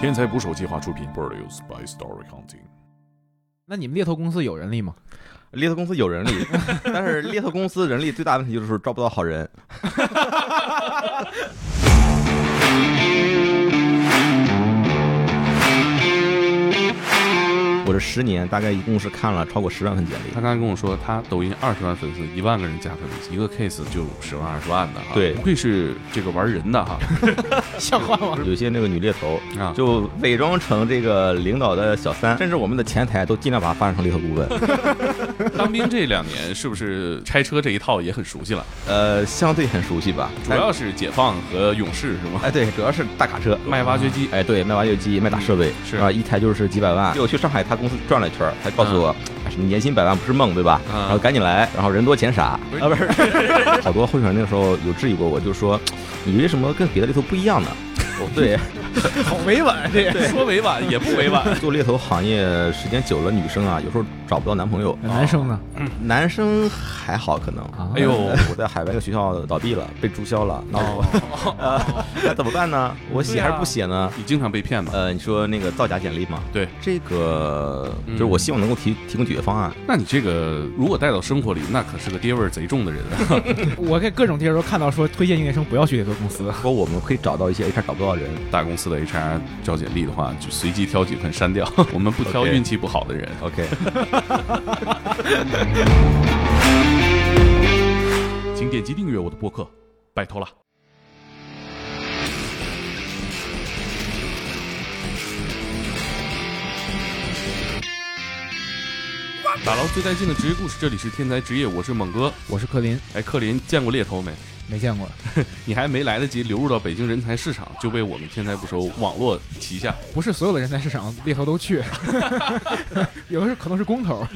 天才捕手计划出品，Produced by Story Hunting。那你们猎头公司有人力吗？猎头公司有人力，但是猎头公司人力最大的问题就是招不到好人。这十年大概一共是看了超过十万份简历。他刚才跟我说，他抖音二十万粉丝，一万个人加他微信，一个 case 就十万二十万的哈。对不愧是这个玩人的哈 像话吗？有些那个女猎头啊。就伪装成这个领导的小三，甚至我们的前台都尽量把她发展成猎头顾问。当兵这两年是不是拆车这一套也很熟悉了？呃，相对很熟悉吧，主要是解放和勇士是吗？哎，对，主要是大卡车。卖挖掘机，哎，对，卖挖掘机，卖大设备，是啊，一台就是几百万。就我去上海，他公司转了一圈儿，他告诉我，什么年薪百万不是梦，对吧？嗯然后赶紧来，然后人多钱少，啊，不是。好多候选人那个时候有质疑过我，就说你为什么跟别的猎头不一样呢？哦，对，好委婉，这个说委婉也不委婉。做猎头行业时间久了，女生啊，有时候找不到男朋友。男生呢？男生还好，可能。啊哎呦，我在海外一个学校倒闭了，被注销了，那我、呃，那怎么办呢？我写还是不写呢？你经常被骗吗？呃，你说那个造假简历吗？对，这个嗯就是我希望能够提提供解决方案。那你这个如果带到生活里，那可是个爹味儿贼重的人。啊 我在各种地方都看到说推荐应届生不要去猎头公司。说我们可以找到一些 HR 找不到的人。大公司的 HR 招简历的话，就随机挑几份删掉。我们不挑运气不好的人。OK，请点击订阅我的播客，拜托了。打捞最带劲的职业故事，这里是天才职业，我是猛哥。我是克林，哎，克林见过猎头没？没见过，你还没来得及流入到北京人才市场，就被我们天才捕手网络旗下。不是所有的人才市场猎头都去，有的是可能是工头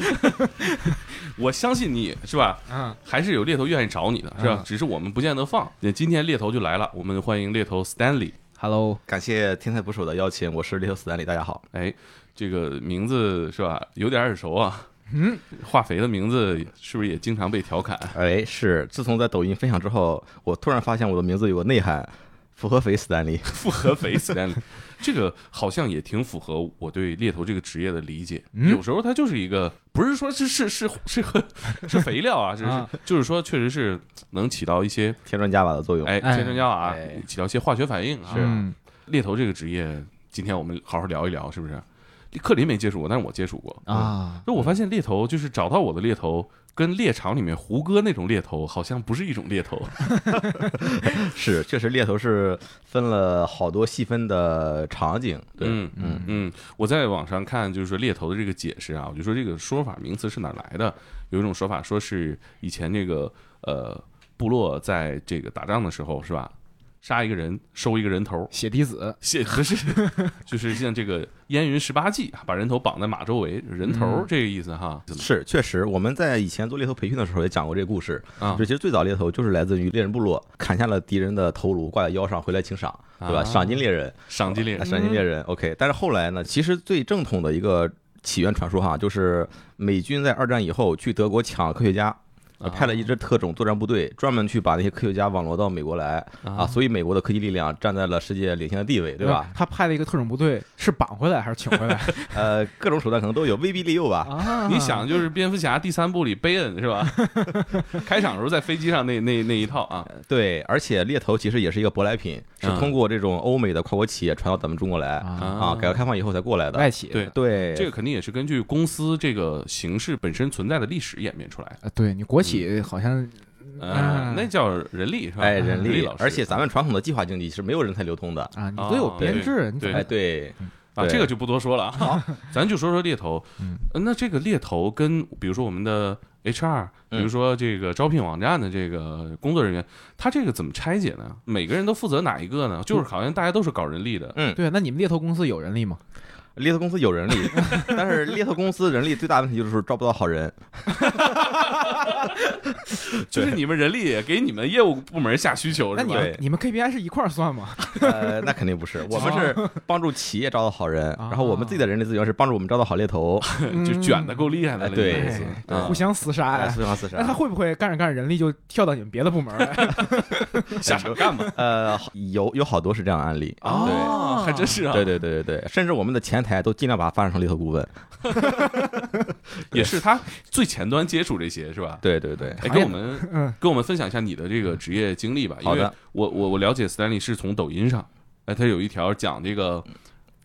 我相信你是吧？嗯。还是有猎头愿意找你的，是吧？嗯只是我们不见得放。那今天猎头就来了，我们欢迎猎头 Stanley。Hello，感谢天才捕手的邀请，我是猎头 Stanley，，大家好。哎，这个名字是吧？有点耳熟啊。嗯，化肥的名字是不是也经常被调侃？哎，是，自从在抖音分享之后，我突然发现我的名字有个内涵，复合肥斯丹利。复合肥 Stanley，这个好像也挺符合我对猎头这个职业的理解。嗯有时候它就是一个，不是说是是是是是是肥料啊，是就是说确实是能起到一些添砖加瓦的作用。哎添砖加瓦哎起到一些化学反应啊。嗯，猎头这个职业，今天我们好好聊一聊，是不是？克林没接触过，但是我接触过。啊，就我发现猎头就是找到我的猎头，跟猎场里面胡歌那种猎头好像不是一种猎头。是，确实猎头是分了好多细分的场景。对，嗯嗯嗯，我在网上看，就是说猎头的这个解释啊，我就说这个说法名词是哪儿来的？有一种说法说是以前这个呃部落在这个打仗的时候是吧，杀一个人收一个人头，血滴子，血不 是就是像这个燕云十八骑，把人头绑在马周围，人头嗯这个意思哈。是，确实，我们在以前做猎头培训的时候也讲过这个故事。啊就其实最早猎头就是来自于猎人部落，砍下了敌人的头颅，挂在腰上回来请赏，对吧？啊赏金猎人，啊赏金猎人赏金猎人。OK，但是后来呢，其实最正统的一个起源传说哈，就是美军在二战以后去德国抢科学家。呃派了一支特种作战部队，专门去把那些科学家网罗到美国来啊，所以美国的科技力量站在了世界领先的地位，对吧？？他派了一个特种部队，是绑回来还是请回来 呃，各种手段可能都有，威逼利诱吧。啊你想，就是蝙蝠侠第三部里贝恩是吧？开场的时候在飞机上那那那一套啊，对，而且猎头其实也是一个舶来品，是嗯通过这种欧美的跨国企业传到咱们中国来啊，啊，改革开放以后才过来的。外企对对，这个肯定也是根据公司这个形式本身存在的历史演变出来的。啊，对你国企好像嗯啊，那叫人力是吧？哎，人力力老，师，而且咱们传统的计划经济是没有人才流通的。啊，你都有啊编制，你对，啊，这个就不多说了啊。好，咱就说说猎头。嗯呃那这个猎头跟比如说我们的 HR，比如说这个招聘网站的这个工作人员，他这个怎么拆解呢？每个人都负责哪一个呢？就是好像大家都是搞人力的。嗯，对，那你们猎头公司有人力吗？猎头公司有人力，但是猎头公司人力最大的问题就是招不到好人。就是你们人力也给你们业务部门下需求？那你们你们 KPI 是一块儿算吗？呃，那肯定不是，我们是帮助企业招到好人，然后我们自己的人力资源是帮助我们招到好猎头，就卷的够厉害的对互相厮杀哎，呀。四方四那他。会不会干着干着人力就跳到你们别的部门来？下车干嘛？呃，有有好多是这样案例，哦，还真是啊，对对对对对，甚至我们的前台都尽量把它发展成猎头顾问。也是他最前端接触这些是吧？对对对，哎，跟我们嗯跟我们分享一下你的这个职业经历吧，因为好的我我我了解 Stanley 是从抖音上，哎，他有一条讲这个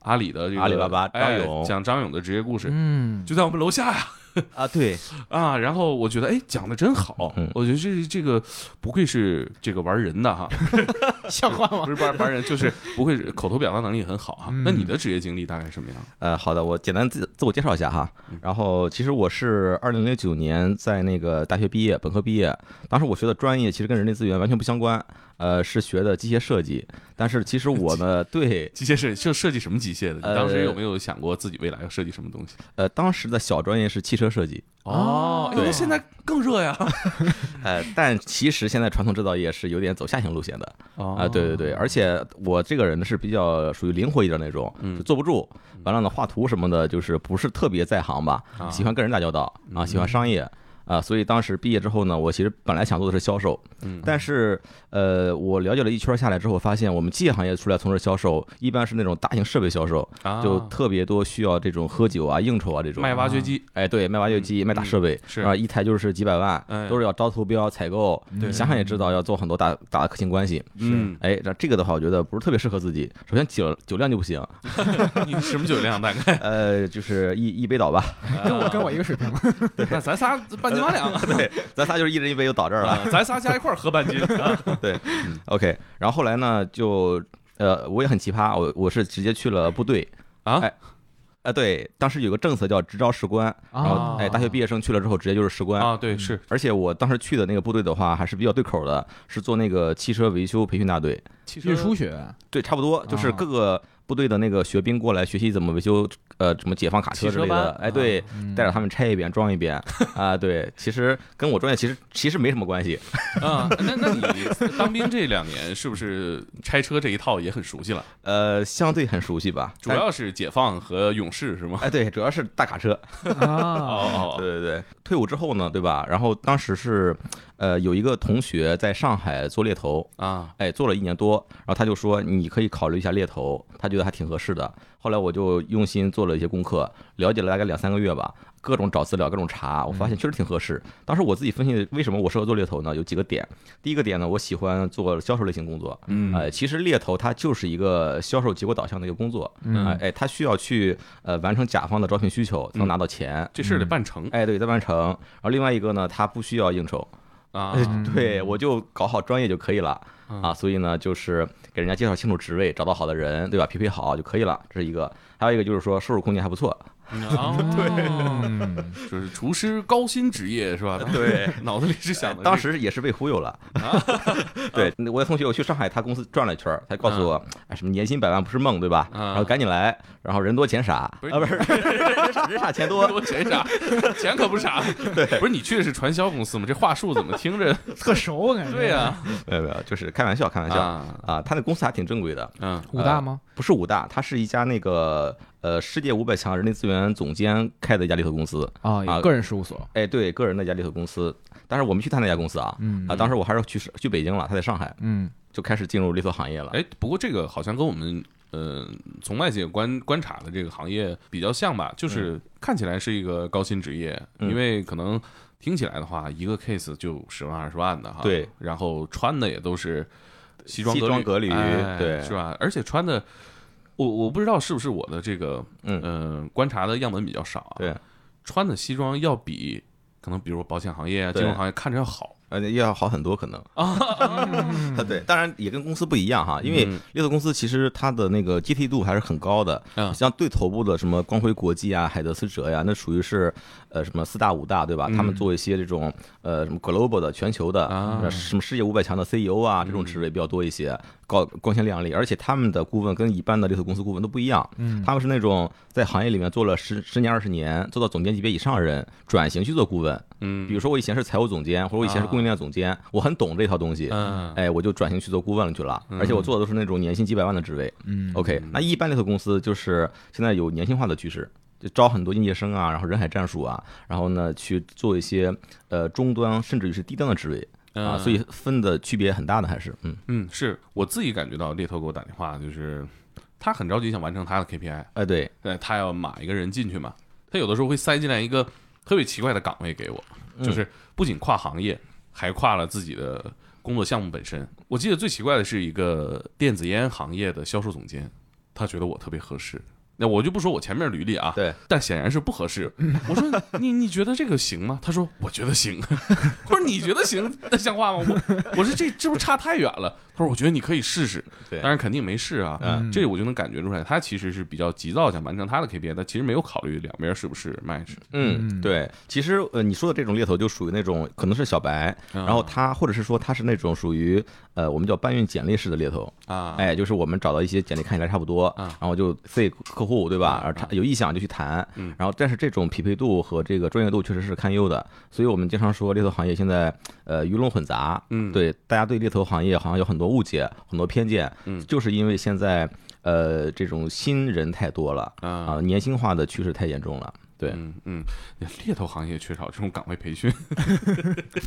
阿里的这个阿里巴巴张哎勇讲张勇的职业故事，嗯，就在我们楼下呀啊，对，啊，然后我觉得哎讲的真好嗯，我觉得这这个不愧是这个玩人的哈，像话吗？不是玩玩人，就是不愧是口头表达能力很好哈。嗯那你的职业经历大概什么样？呃，好的，我简单自自我介绍一下哈。然后其实我是二零零九年在那个大学毕业，本科毕业，当时我学的专业其实跟人力资源完全不相关，呃，是学的机械设计。但是其实我呢，对，机械设计就设计什么机械的？你呃当时有没有想过自己未来要设计什么东西？呃，当时的小专业是汽车设计，哦，对那现在更热呀！呃，但其实现在传统制造业是有点走下行路线的啊啊、对对对，而且我这个人呢是比较属于灵活一点那种，嗯就坐不住，完了呢画图什么的，就是不是特别在行吧，啊喜欢跟人打交道啊，喜欢商业。啊，所以当时毕业之后呢，我其实本来想做的是销售，嗯但是呃，我了解了一圈下来之后，发现我们机械行业出来从事销售，一般是那种大型设备销售，啊就特别多需要这种喝酒啊、应酬啊这种。卖挖掘机，哎，对，卖挖掘机、嗯卖大设备，是啊，一台就是几百万哎，都是要招投标、采购。你想想也知道，要做很多大大的客情关系。嗯，哎，那这个的话，我觉得不是特别适合自己。首先酒酒量就不行，你什么酒量大概？呃，就是一一杯倒吧。跟我跟我一个水平。那咱仨半斤八两，对，咱仨就是一人一杯就倒这儿了。啊咱仨加一块儿喝半斤 对！OK，然后后来呢，就呃，我也很奇葩，我我是直接去了部队。啊哎啊，对，当时有个政策叫直招士官，然后啊哎，大学毕业生去了之后直接就是士官。啊，对，是而且我当时去的那个部队的话，还是比较对口的，是做那个汽车维修培训大队。汽运输学对，差不多就是啊各个部队的那个学兵过来学习怎么维修，呃，什么解放卡车之类的。哎，对，嗯带着他们拆一遍装一遍啊。对，其实跟我专业其实其实没什么关系。啊。那那你当兵这两年是不是拆车这一套也很熟悉了？呃，相对很熟悉吧，主要是解放和勇士是吗？哎，对，主要是大卡车。哦，对对对，退伍之后呢，对吧？然后当时是，呃，有一个同学在上海做猎头，啊，哎，做了一年多，然后他就说你可以考虑一下猎头，他觉得还挺合适的。后来我就用心做了一些功课，了解了大概两三个月吧，各种找资料，各种查，我发现确实挺合适。当时我自己分析为什么我适合做猎头呢？有几个点。第一个点呢，我喜欢做销售类型工作，嗯呃，其实猎头它就是一个销售结果导向的一个工作，嗯哎哎，他需要去呃完成甲方的招聘需求，才能拿到钱。这事儿得办成哎，对，再办成。然后另外一个呢，他不需要应酬，啊哎对我就搞好专业就可以了嗯啊。所以呢，就是给人家介绍清楚职位，找到好的人，对吧？匹配好就可以了，这是一个。还有一个就是说收入空间还不错，啊，对就是厨师高薪职业是吧？对，脑子里是想的，当时也是被忽悠了。对，我的同学我去上海，他公司转了一圈，他告诉我，哎，什么年薪百万不是梦，对吧？啊然后赶紧来，然后人多钱傻，不是啊，不是人傻人傻钱多，多钱傻，钱可不傻。对，不是你去的是传销公司吗？这话术怎么听着？特熟，我感觉。对呀，没有没有，就是开玩笑，开玩笑啊，啊。他那公司还挺正规的，嗯武大吗？不是武大，他是一家那个呃世界五百强人力资源总监开的一家猎头公司。啊，个人事务所。哎，对，个人的一家猎头公司。但是我没去他那家公司啊，嗯啊，当时我还是去去北京了，他在上海，嗯就开始进入猎头行业了。哎，不过这个好像跟我们呃从外界观观察的这个行业比较像吧，就是看起来是一个高薪职业，嗯因为可能听起来的话，一个 case 就十万二十万的哈，对，然后穿的也都是西装西装革履哎对是吧？而且穿的，我我不知道是不是我的这个嗯呃观察的样本比较少啊，对，穿的西装要比可能比如保险行业啊、金融行业看着要好而且，要好很多可能嗯啊。对，当然也跟公司不一样哈，因为嗯猎头公司其实它的那个接替度还是很高的。嗯像对头部的什么光辉国际啊、海德斯哲呀，那属于是呃什么四大五大对吧？他们嗯做一些这种呃什么 global 的全球的什么世界五百强的 CEO 啊这种职位比较多一些。高光鲜亮丽，而且他们的顾问跟一般的猎头公司顾问都不一样，嗯，他们是那种在行业里面做了十十年二十年，做到总监级别以上的人，转型去做顾问。嗯，比如说我以前是财务总监，或者我以前是供应链总监，我很懂这套东西，嗯，哎，我就转型去做顾问去了，而且我做的都是那种年薪几百万的职位。嗯 OK，那一般猎头公司就是现在有年轻化的趋势，就招很多应届生啊，然后人海战术啊，然后呢去做一些呃中端甚至于是低端的职位啊，嗯。所以分的区别很大的，还是嗯，嗯，是我自己感觉到猎头给我打电话，就是他很着急想完成他的 KPI，哎对，对他要码一个人进去嘛，他有的时候会塞进来一个特别奇怪的岗位给我，嗯。就是不仅跨行业，还跨了自己的工作项目本身。我记得最奇怪的是一个电子烟行业的销售总监，他觉得我特别合适。那我就不说我前面履历啊，对，但显然是不合适。我说你你觉得这个行吗？他说我觉得行。我说你觉得行，那像话吗？我我说这这不差太远了。他说我觉得你可以试试，对当然肯定没试啊。嗯这我就能感觉出来，他其实是比较急躁，想完成他的 KPI，但其实没有考虑两边是不是 match。嗯，嗯对，其实呃，你说的这种猎头就属于那种可能是小白，然后他或者是说他是那种属于呃我们叫搬运简历式的猎头，啊，哎，就是我们找到一些简历看起来差不多，啊然后就 C 客户对吧？嗯然后他有意向就去谈嗯，然后但是这种匹配度和这个专业度确实是堪忧的，所以我们经常说猎头行业现在呃鱼龙混杂，嗯，对大家对猎头行业好像有很多误解、很多偏见，嗯。就是因为现在呃这种新人太多了啊啊，年轻化的趋势太严重了，对，嗯嗯，猎头行业缺少这种岗位培训。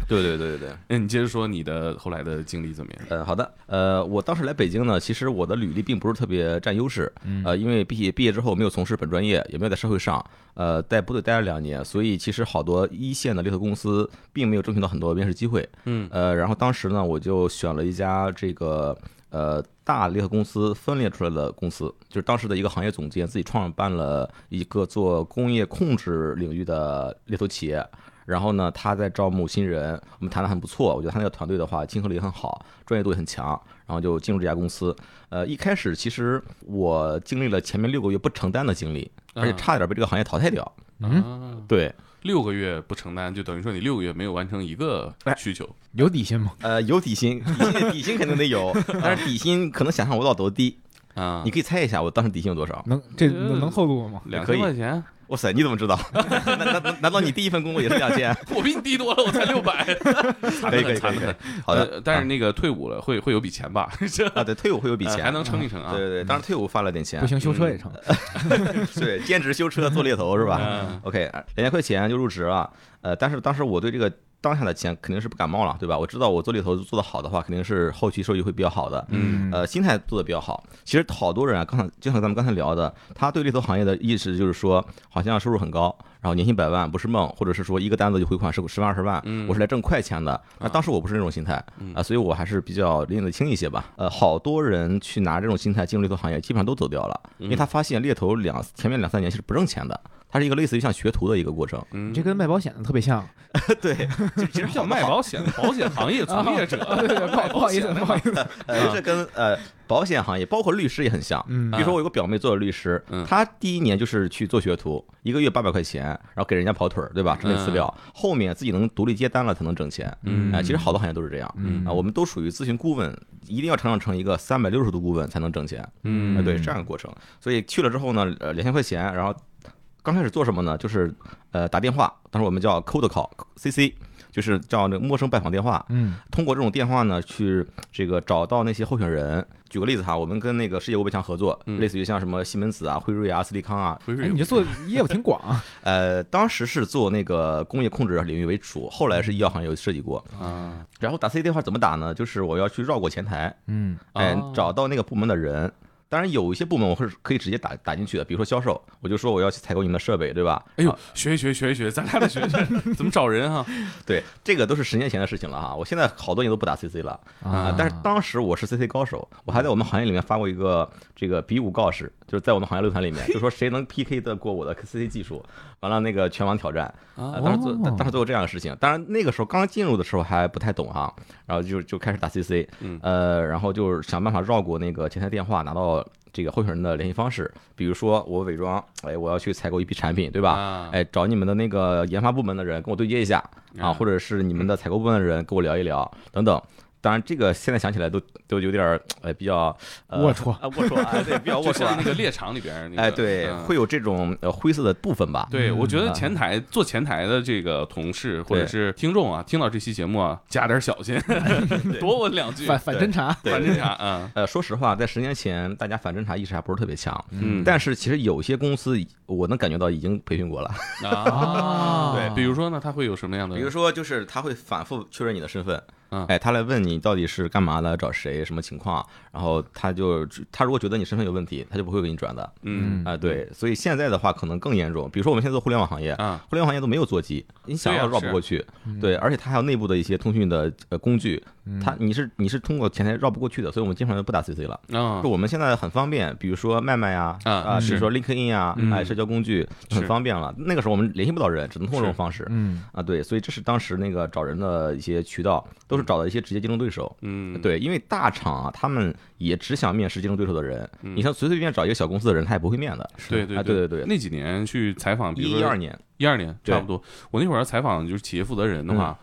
对对对对对。那你接着说你的后来的经历怎么样？呃，好的，呃，我当时来北京呢，其实我的履历并不是特别占优势，呃，因为毕业毕业之后没有从事本专业，也没有在社会上，呃，在部队待了两年，所以其实好多一线的猎头公司并没有争取到很多面试机会，嗯呃，然后当时呢，我就选了一家这个呃大猎头公司分裂出来的公司，就是当时的一个行业总监自己创办了一个做工业控制领域的猎头企业。然后呢，他在招募新人，我们谈的很不错，我觉得他那个团队的话，亲和力也很好，专业度也很强，然后就进入这家公司。呃，一开始其实我经历了前面六个月不承担的经历，而且差点被这个行业淘汰掉。嗯，啊，对，六个月不承担，就等于说你六个月没有完成一个需求。有底薪吗？呃，有底薪，底薪底薪肯定得有，但是底薪可能想象不到多低。啊你，可以猜一下我当时底薪有多少？能这能能透露吗？两千块钱，哇塞，你怎么知道？难难难难道你第一份工作也是两千？我比你低多了，我才六百。可以可以可以可以。好的，呃但是那个退伍了会会有笔钱吧？这啊，对，退伍会有笔钱，呃还能撑一撑啊。对对对，当然退伍发了点钱不，行，修车也成。对，兼职修车做猎头是吧嗯？OK，两千块钱就入职了。呃，但是当时我对这个当下的钱肯定是不感冒了，对吧？我知道我做猎头做得好的话，肯定是后期收益会比较好的。嗯呃，心态做得比较好。其实好多人啊，刚才就像咱们刚才聊的，他对猎头行业的意识就是说，好像收入很高，然后年薪百万不是梦，或者是说一个单子就回款十十万二十万，嗯我是来挣快钱的。那当时我不是那种心态啊、嗯所以我还是比较拎得清一些吧。呃，好多人去拿这种心态进入猎头行业，基本上都走掉了，因为他发现猎头两前面两三年其实不挣钱的。它是一个类似于像学徒的一个过程，嗯这跟卖保险的特别像。对，其实叫卖保险的 保险行业从业者，对对，不好意思，不好意思。呃，这跟呃保险行业，包括律师也很像。嗯比如说我有个表妹做了律师嗯，她第一年就是去做学徒，一个月八百块钱，然后给人家跑腿儿，对吧？整理资料，后面自己能独立接单了才能挣钱。嗯哎，其实好多行业都是这样。嗯啊，我们都属于咨询顾问，一定要成长成一个三百六十度顾问才能挣钱。嗯啊，对，这样的过程。所以去了之后呢，呃，两千块钱，然后刚开始做什么呢？就是呃打电话，当时我们叫 cold call，CC，就是叫那个陌生拜访电话。嗯通过这种电话呢，去这个找到那些候选人。举个例子哈，我们跟那个世界五百强合作，嗯类似于像什么西门子啊、辉瑞啊、斯利康啊，辉瑞哎，你这做业务挺广啊。呃，当时是做那个工业控制领域为主，后来是医药行业有涉及过。啊，然后打 CC 电话怎么打呢？就是我要去绕过前台，嗯哎哦，找到那个部门的人。当然有一些部门我是可以直接打打进去的，比如说销售，我就说我要去采购你们的设备，对吧？哎呦啊，学一学学一学，咱俩得学学 怎么找人啊？对，这个都是十年前的事情了哈。我现在好多年都不打 CC 了啊但是当时我是 CC 高手，我还在我们行业里面发过一个这个比武告示，就是在我们行业论坛里面，就说谁能 PK 得过我的 CC 技术，完了那个全网挑战。啊啊，当时做哦当时做过这样的事情，当然那个时候刚进入的时候还不太懂哈，然后就就开始打 CC，嗯呃，然后就是想办法绕过那个前台电话，拿到这个候选人的联系方式，比如说我伪装，哎，我要去采购一批产品，对吧？啊哎，找你们的那个研发部门的人跟我对接一下啊，啊或者是你们的采购部门的人跟我聊一聊等等。当然这个现在想起来都都有点儿呃比较呃龌龊。啊龌龊啊，对，比较龌龊那。个猎场里边儿那个，哎，对，嗯。会有这种呃灰色的部分吧？对，我觉得啊前台做前台的这个同事或者是听众啊，听到这期节目啊，加点小心，多问两句，反反侦查，反侦查啊，呃，说实话，在十年前，大家反侦查意识还不是特别强，嗯，但是其实有些公司，我能感觉到已经培训过了。啊，对比如说呢，他会有什么样的？比如说，就是他会反复确认你的身份，嗯哎，他来问你到底是干嘛的，找谁，什么情况，然后他就他如果觉得你身份有问题，他就不会给你转的嗯啊、对，所以现在的话可能更严重。比如说我们现在做互联网行业，啊，互联网行业都没有座机，你想要绕不过去，对，而且他还有内部的一些通讯的呃工具，它你是你是通过前台绕不过去的，所以我们经常就不打 CC 了。啊就我们现在很方便，比如说麦麦呀，啊啊，比是如说 LinkedIn 啊，嗯哎，社交工具很方便了。那个时候我们联系不到人，只能通过这种方式嗯，啊。对，所以这是当时那个找人的一些渠道，都是找的一些直接竞争对手。嗯，对，因为大厂啊，他们也只想面试竞争对手的人。嗯你像随随便便找一个小公司的人，他也不会面的。对对啊对对对那几年去采访，比如说一一二年，一二年差不多，我那会儿要采访就是企业负责人的话，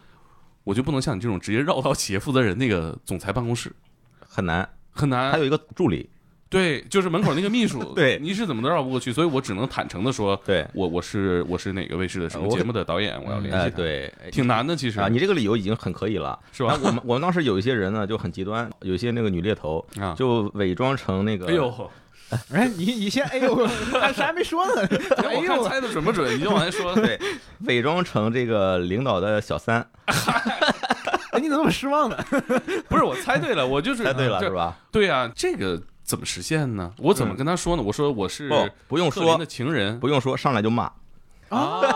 我就不能像你这种直接绕到企业负责人那个总裁办公室，很难。很难。还有一个助理，对，就是门口那个秘书，对你是怎么都绕不过去，所以我只能坦诚的说，对，我我是我是哪个卫视的什么节目的导演，我要联系对，挺难的，其实啊，你这个理由已经很可以了，是吧我们我们当时有一些人呢就很极端，有一些那个女猎头啊，就伪装成那个，哎呦，哎，你你先哎呦，还啥还没说呢？哎我看呦，猜的准不准，你就往下说。对，伪装成这个领导的小三，哎，你怎么那么失望呢？不是我猜对了，我就是猜对了是吧？对啊，这个怎么实现呢？我怎么跟他说呢？我说我是不，用说的，情人，不用说，上来就骂啊，你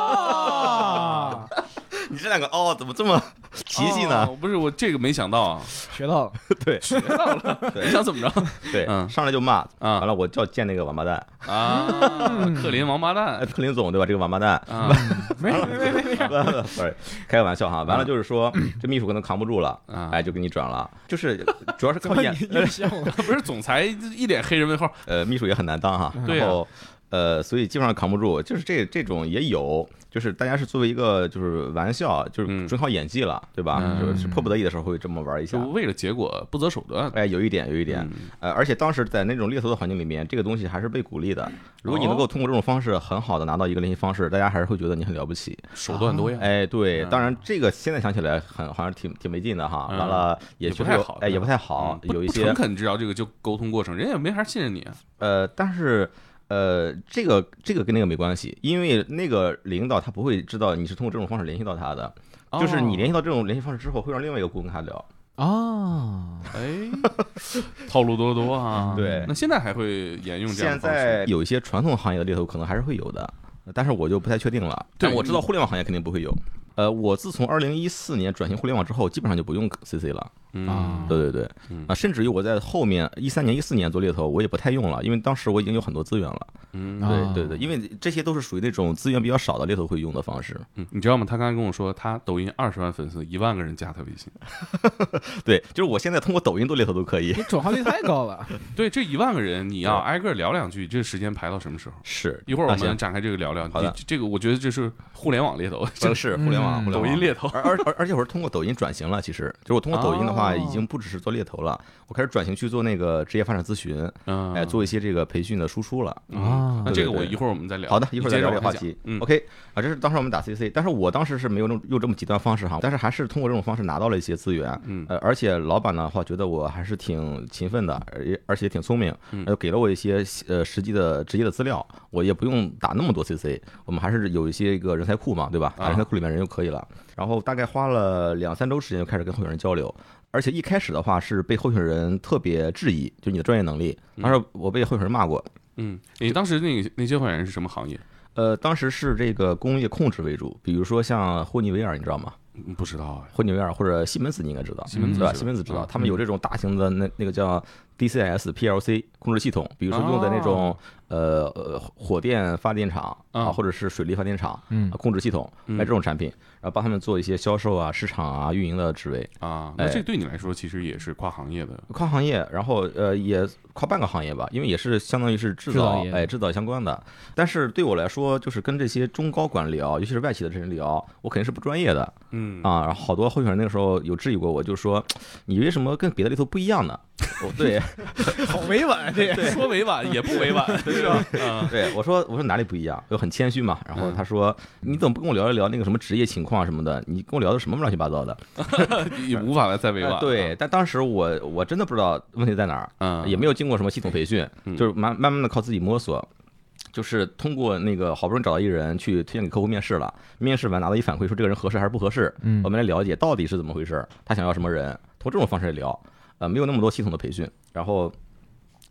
这两个哦，怎么这么 奇气呢？哦不是我这个没想到啊，学到了，对学到了，对你想怎么着对，嗯上来就骂，啊完了我就要见那个王八蛋，啊？克林王八哎，蛋克林总对吧？这个王八蛋。啊没没没没没，sorry，开个玩笑哈。完了就是说，这秘书可能扛不住了，啊！哎，就给你转了。就是主要是靠眼怎么你，又笑了？不是总裁一脸黑人问号，呃，秘书也很难当哈。对后呃，所以基本上扛不住。就是这这种也有，就是大家是作为一个就是玩笑，就是嗯纯靠演技了，对吧？嗯就是迫不得已的时候会这么玩一下就。为了结果不择手段。哎，有一点，有一点，嗯呃，而且当时在那种猎头的环境里面，这个东西还是被鼓励的。如果你能哦够通过这种方式很好的拿到一个联系方式，大家还是会觉得你很了不起。手段多样，哎，对，嗯当然这个现在想起来很好像挺挺没劲的哈。嗯完了也不太好哎，也不太好有一些不诚恳知道这个就沟通过程，人家也没法信任你啊。呃，但是呃，这个这个跟那个没关系，因为那个领导他不会知道你是通过这种方式联系到他的，就是你联系到这种联系方式之后，会让另外一个顾问跟他聊。啊，哎，套路多多啊。对那现在还会沿用这样现的方式？在有一些传统行业的猎头可能还是会有的，但是我就不太确定了。对但我知道互联网行业肯定不会有。呃，我自从二零一四年转型互联网之后，基本上就不用 CC 了。嗯啊对对对，嗯啊，甚至于我在后面一三年、一四年做猎头，我也不太用了，因为当时我已经有很多资源了。嗯啊对对对，因为这些都是属于那种资源比较少的猎头会用的方式。嗯，你知道吗？他刚才跟我说，他抖音二十万粉丝，一万个人加他微信。对，就是我现在通过抖音做猎头都可以。你转化率太高了。对，这一万个人，你要挨个聊两句，这时间排到什么时候？是，一会儿我们展开这个聊聊。好的这个我觉得这是互联网猎头，这是互联网，嗯互联网抖音猎头。而而而而且我是通过抖音转型了，其实就是我通过抖音的话，哦已经不只是做猎头了，我开始转型去做那个职业发展咨询，嗯，哎，做一些这个培训的输出了。嗯啊那这个我一会儿我们再聊。好的，一会儿再聊这个话题。嗯 OK 啊，这是当时我们打 CC，但是我当时是没有用用这么极端方式哈，但是还是通过这种方式拿到了一些资源。嗯呃，而且老板的话觉得我还是挺勤奋的，而而且挺聪明，嗯呃，给了我一些呃实际的职业的资料，我也不用打那么多 CC，我们还是有一些一个人才库嘛，对吧？打人才库里面人就可以了。然后大概花了两三周时间就开始跟候选人交流，而且一开始的话是被候选人特别质疑，就你的专业能力，当时我被候选人骂过。嗯，你当时那个那些候选人是什么行业？呃，当时是这个工业控制为主，比如说像霍尼韦尔，你知道吗？嗯不知道哎。霍尼韦尔或者西门子你应该知道，西门子对吧？西门子知道啊，他们有这种大型的那那个叫 DCS、PLC 控制系统，比如说用的那种哦呃呃火电发电厂啊，啊或者是水力发电厂嗯啊控制系统嗯卖这种产品，然后帮他们做一些销售啊、市场啊、运营的职位。啊，那哎这对你来说其实也是跨行业的跨行业，然后呃也跨半个行业吧，因为也是相当于是制制造哎制造相关的。但是对我来说，就是跟这些中高管聊，尤其是外企的这人聊，我肯定是不专业的嗯啊。然后好多候选人那个时候有质疑过我，就说 你为什么跟别的猎头不一样呢？我对 好委婉这个。说委婉也不委婉，是吧？啊，对我说我说哪里不一样？就很谦虚嘛。然后他说你怎么不跟我聊一聊那个什么职业情况什么的？你跟我聊的什么乱七八糟的？你无法再委婉对，但当时我我真的不知道问题在哪儿。嗯，也没有经过什么系统培训，嗯就是慢慢慢的靠自己摸索。就是通过那个好不容易找到一人去推荐给客户面试了，面试完拿到一反馈说这个人合适还是不合适，嗯我们来了解到底是怎么回事，他想要什么人，通过这种方式来聊，呃，没有那么多系统的培训，然后。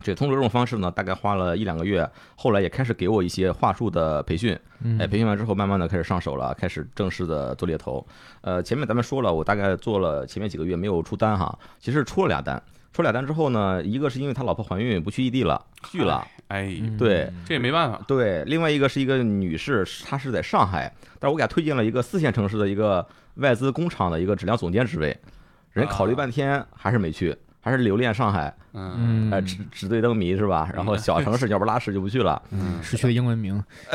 这通过这种方式呢，大概花了一两个月，后来也开始给我一些话术的培训，嗯哎，培训完之后，慢慢的开始上手了，开始正式的做猎头。呃，前面咱们说了，我大概做了前面几个月没有出单哈，其实出了俩单，出俩单之后呢，一个是因为他老婆怀孕不去异地了，拒了，哎，嗯对这也没办法。对，另外一个是一个女士，她是在上海，但是我给她推荐了一个四线城市的一个外资工厂的一个质量总监职位，人考虑半天还是没去，还是留恋上海，嗯嗯，呃，纸纸醉灯迷是吧？然后小城市 鸟不拉屎就不去了，嗯失去了英文名，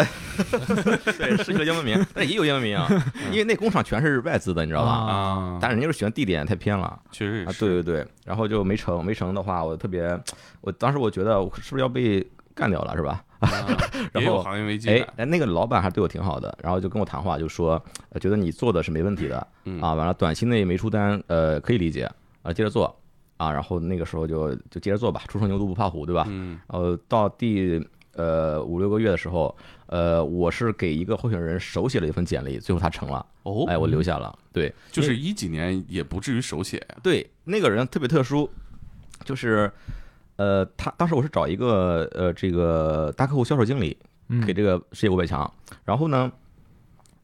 对，失去了英文名，但也有英文名啊，因为那工厂全是外资的，你知道吧？啊啊，但是人家是选地点太偏了啊，确实也是。对对对，然后就没成，没成的话，我特别，我当时我觉得我是不是要被干掉了，是吧？啊 然后也有行业危机哎。哎，那个老板还对我挺好的，然后就跟我谈话，就说呃觉得你做的是没问题的嗯啊，完了短期内没出单，呃，可以理解啊，接着做啊，然后那个时候就就接着做吧，初生牛犊不怕虎，对吧？嗯然后到第呃五六个月的时候，呃，我是给一个候选人手写了一份简历，最后他成了，哦，哎，我留下了，对，就是一几年也不至于手写呀。对，那个人特别特殊，就是呃，他当时我是找一个呃这个大客户销售经理嗯给这个世界五百强，然后呢。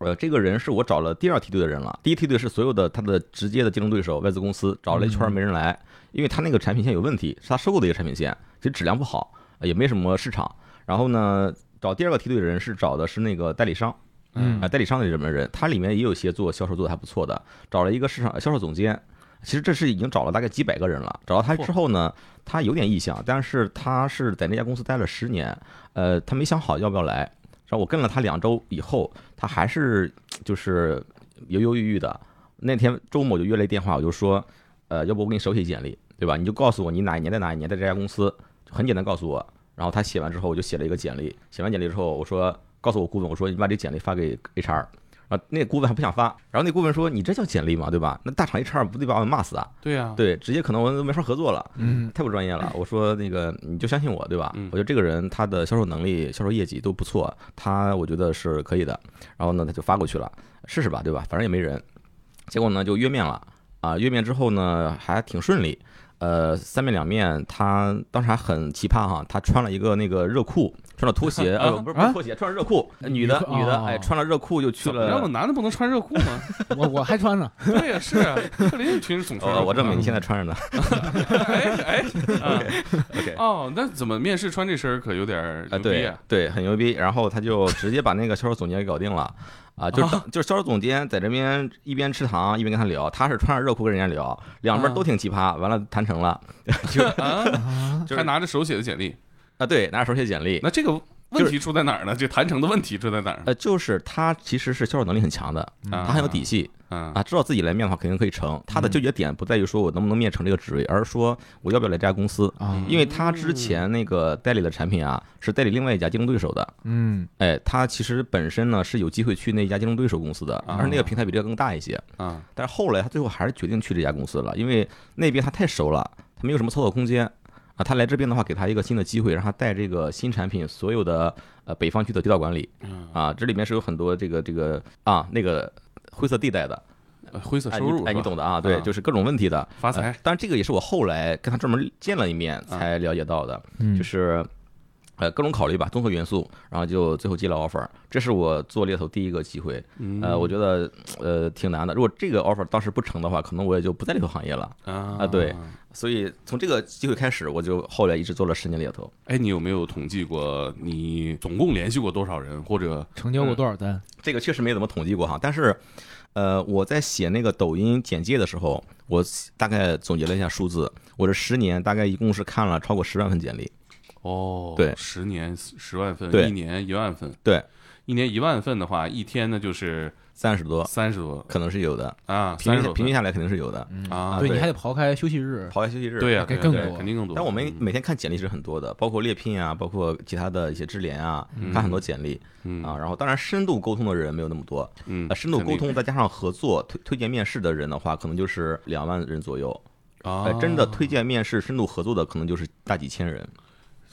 呃，这个人是我找了第二梯队的人了。第一梯队是所有的他的直接的竞争对手外资公司，找了一圈没人来，因为他那个产品线有问题，是他收购的一个产品线，其实质量不好，呃也没什么市场。然后呢，找第二个梯队的人是找的是那个代理商，嗯啊，代理商的这么人，他里面也有一些做销售做的还不错的，找了一个市场销售总监。其实这是已经找了大概几百个人了。找到他之后呢，他有点意向，但是他是在那家公司待了十年，呃，他没想好要不要来。然后我跟了他两周以后，他还是就是犹犹豫豫的。那天周末我就约了一电话，我就说，呃，要不我给你手写简历，对吧？你就告诉我你哪一年在哪一年在这家公司，就很简单告诉我。然后他写完之后，我就写了一个简历。写完简历之后，我说告诉我顾问，我说你把这简历发给 HR。啊，那个顾问还不想发，然后那顾问说：“你这叫简历吗？对吧？那大厂 HR 不得把我们骂死啊？对呀，对，直接可能我们都没法合作了。嗯太不专业了。我说那个你就相信我，对吧？嗯我觉得这个人他的销售能力、销售业绩都不错，他我觉得是可以的。然后呢，他就发过去了，试试吧，对吧？反正也没人。结果呢，就约面了啊。约面之后呢，还挺顺利。呃，三面两面，他当时还很奇葩哈，他穿了一个那个热裤，穿着拖鞋，呃，不是不是拖鞋，穿着热裤，女的女的，哦哎，穿了热裤就去怎么样的了。男的不能穿热裤吗？我我还穿呢，对呀，是啊，克林一群总穿我证明你现在穿着呢。哎哎啊 OK，哦，那怎么面试穿这身儿可有点牛逼啊？对，很牛逼。然后他就直接把那个销售总监给搞定了，啊，就就是销售总监在这边一边吃糖一边跟他聊，他是穿着热裤跟人家聊，两边都挺奇葩。完了谈成了，就啊，就是还拿着手写的简历，啊，对，拿着手写简历。那这个问题出在哪儿呢？这谈成的问题出在哪儿？呃，就是他其实是销售能力很强的，啊他很有底气啊啊，知道自己来面的话肯定可以成。他的纠结点不在于说我能不能面成这个职位，而是说我要不要来这家公司。啊，因为他之前那个代理的产品啊，是代理另外一家竞争对手的，嗯哎，他其实本身呢是有机会去那家竞争对手公司的，啊而那个平台比这个更大一些。啊但是后来他最后还是决定去这家公司了，因为那边他太熟了，他没有什么操作空间啊。他来这边的话，给他一个新的机会，让他带这个新产品所有的呃北方区的地道管理。嗯。啊，这里面是有很多这个这个啊那个灰色地带的，呃灰色哎收入你哎你懂的啊，对，啊就是各种问题的。发财。呃当然这个也是我后来跟他专门见了一面才了解到的，嗯，就是。呃，各种考虑吧，综合元素，然后就最后接了 offer，这是我做猎头第一个机会。嗯。呃，我觉得呃挺难的。如果这个 offer 当时不成的话，可能我也就不在猎头行业了。啊。啊对所以从这个机会开始，我就后来一直做了十年猎头。哎，你有没有统计过你总共联系过多少人，或者成交过多少单？这个确实没怎么统计过哈，但是，呃，我在写那个抖音简介的时候，我大概总结了一下数字，我这十年大概一共是看了超过十万份简历。哦，对十年十万份，对一年一万份，对，一年一万份的话，一天呢就是三十多三十多可能是有的，啊，平均平均下来肯定是有的，啊，对，你还得刨开休息日。刨开休息日。对呀，更多肯定更多。但我们嗯每天看简历是很多的，包括猎聘啊，包括其他的一些智联啊，看很多简历嗯啊。然后当然深度沟通的人没有那么多，嗯呃，深度沟通再加上合作推推荐面试的人的话，可能就是两万人左右。啊呃，，真的推荐面试深度合作的可能就是大几千人。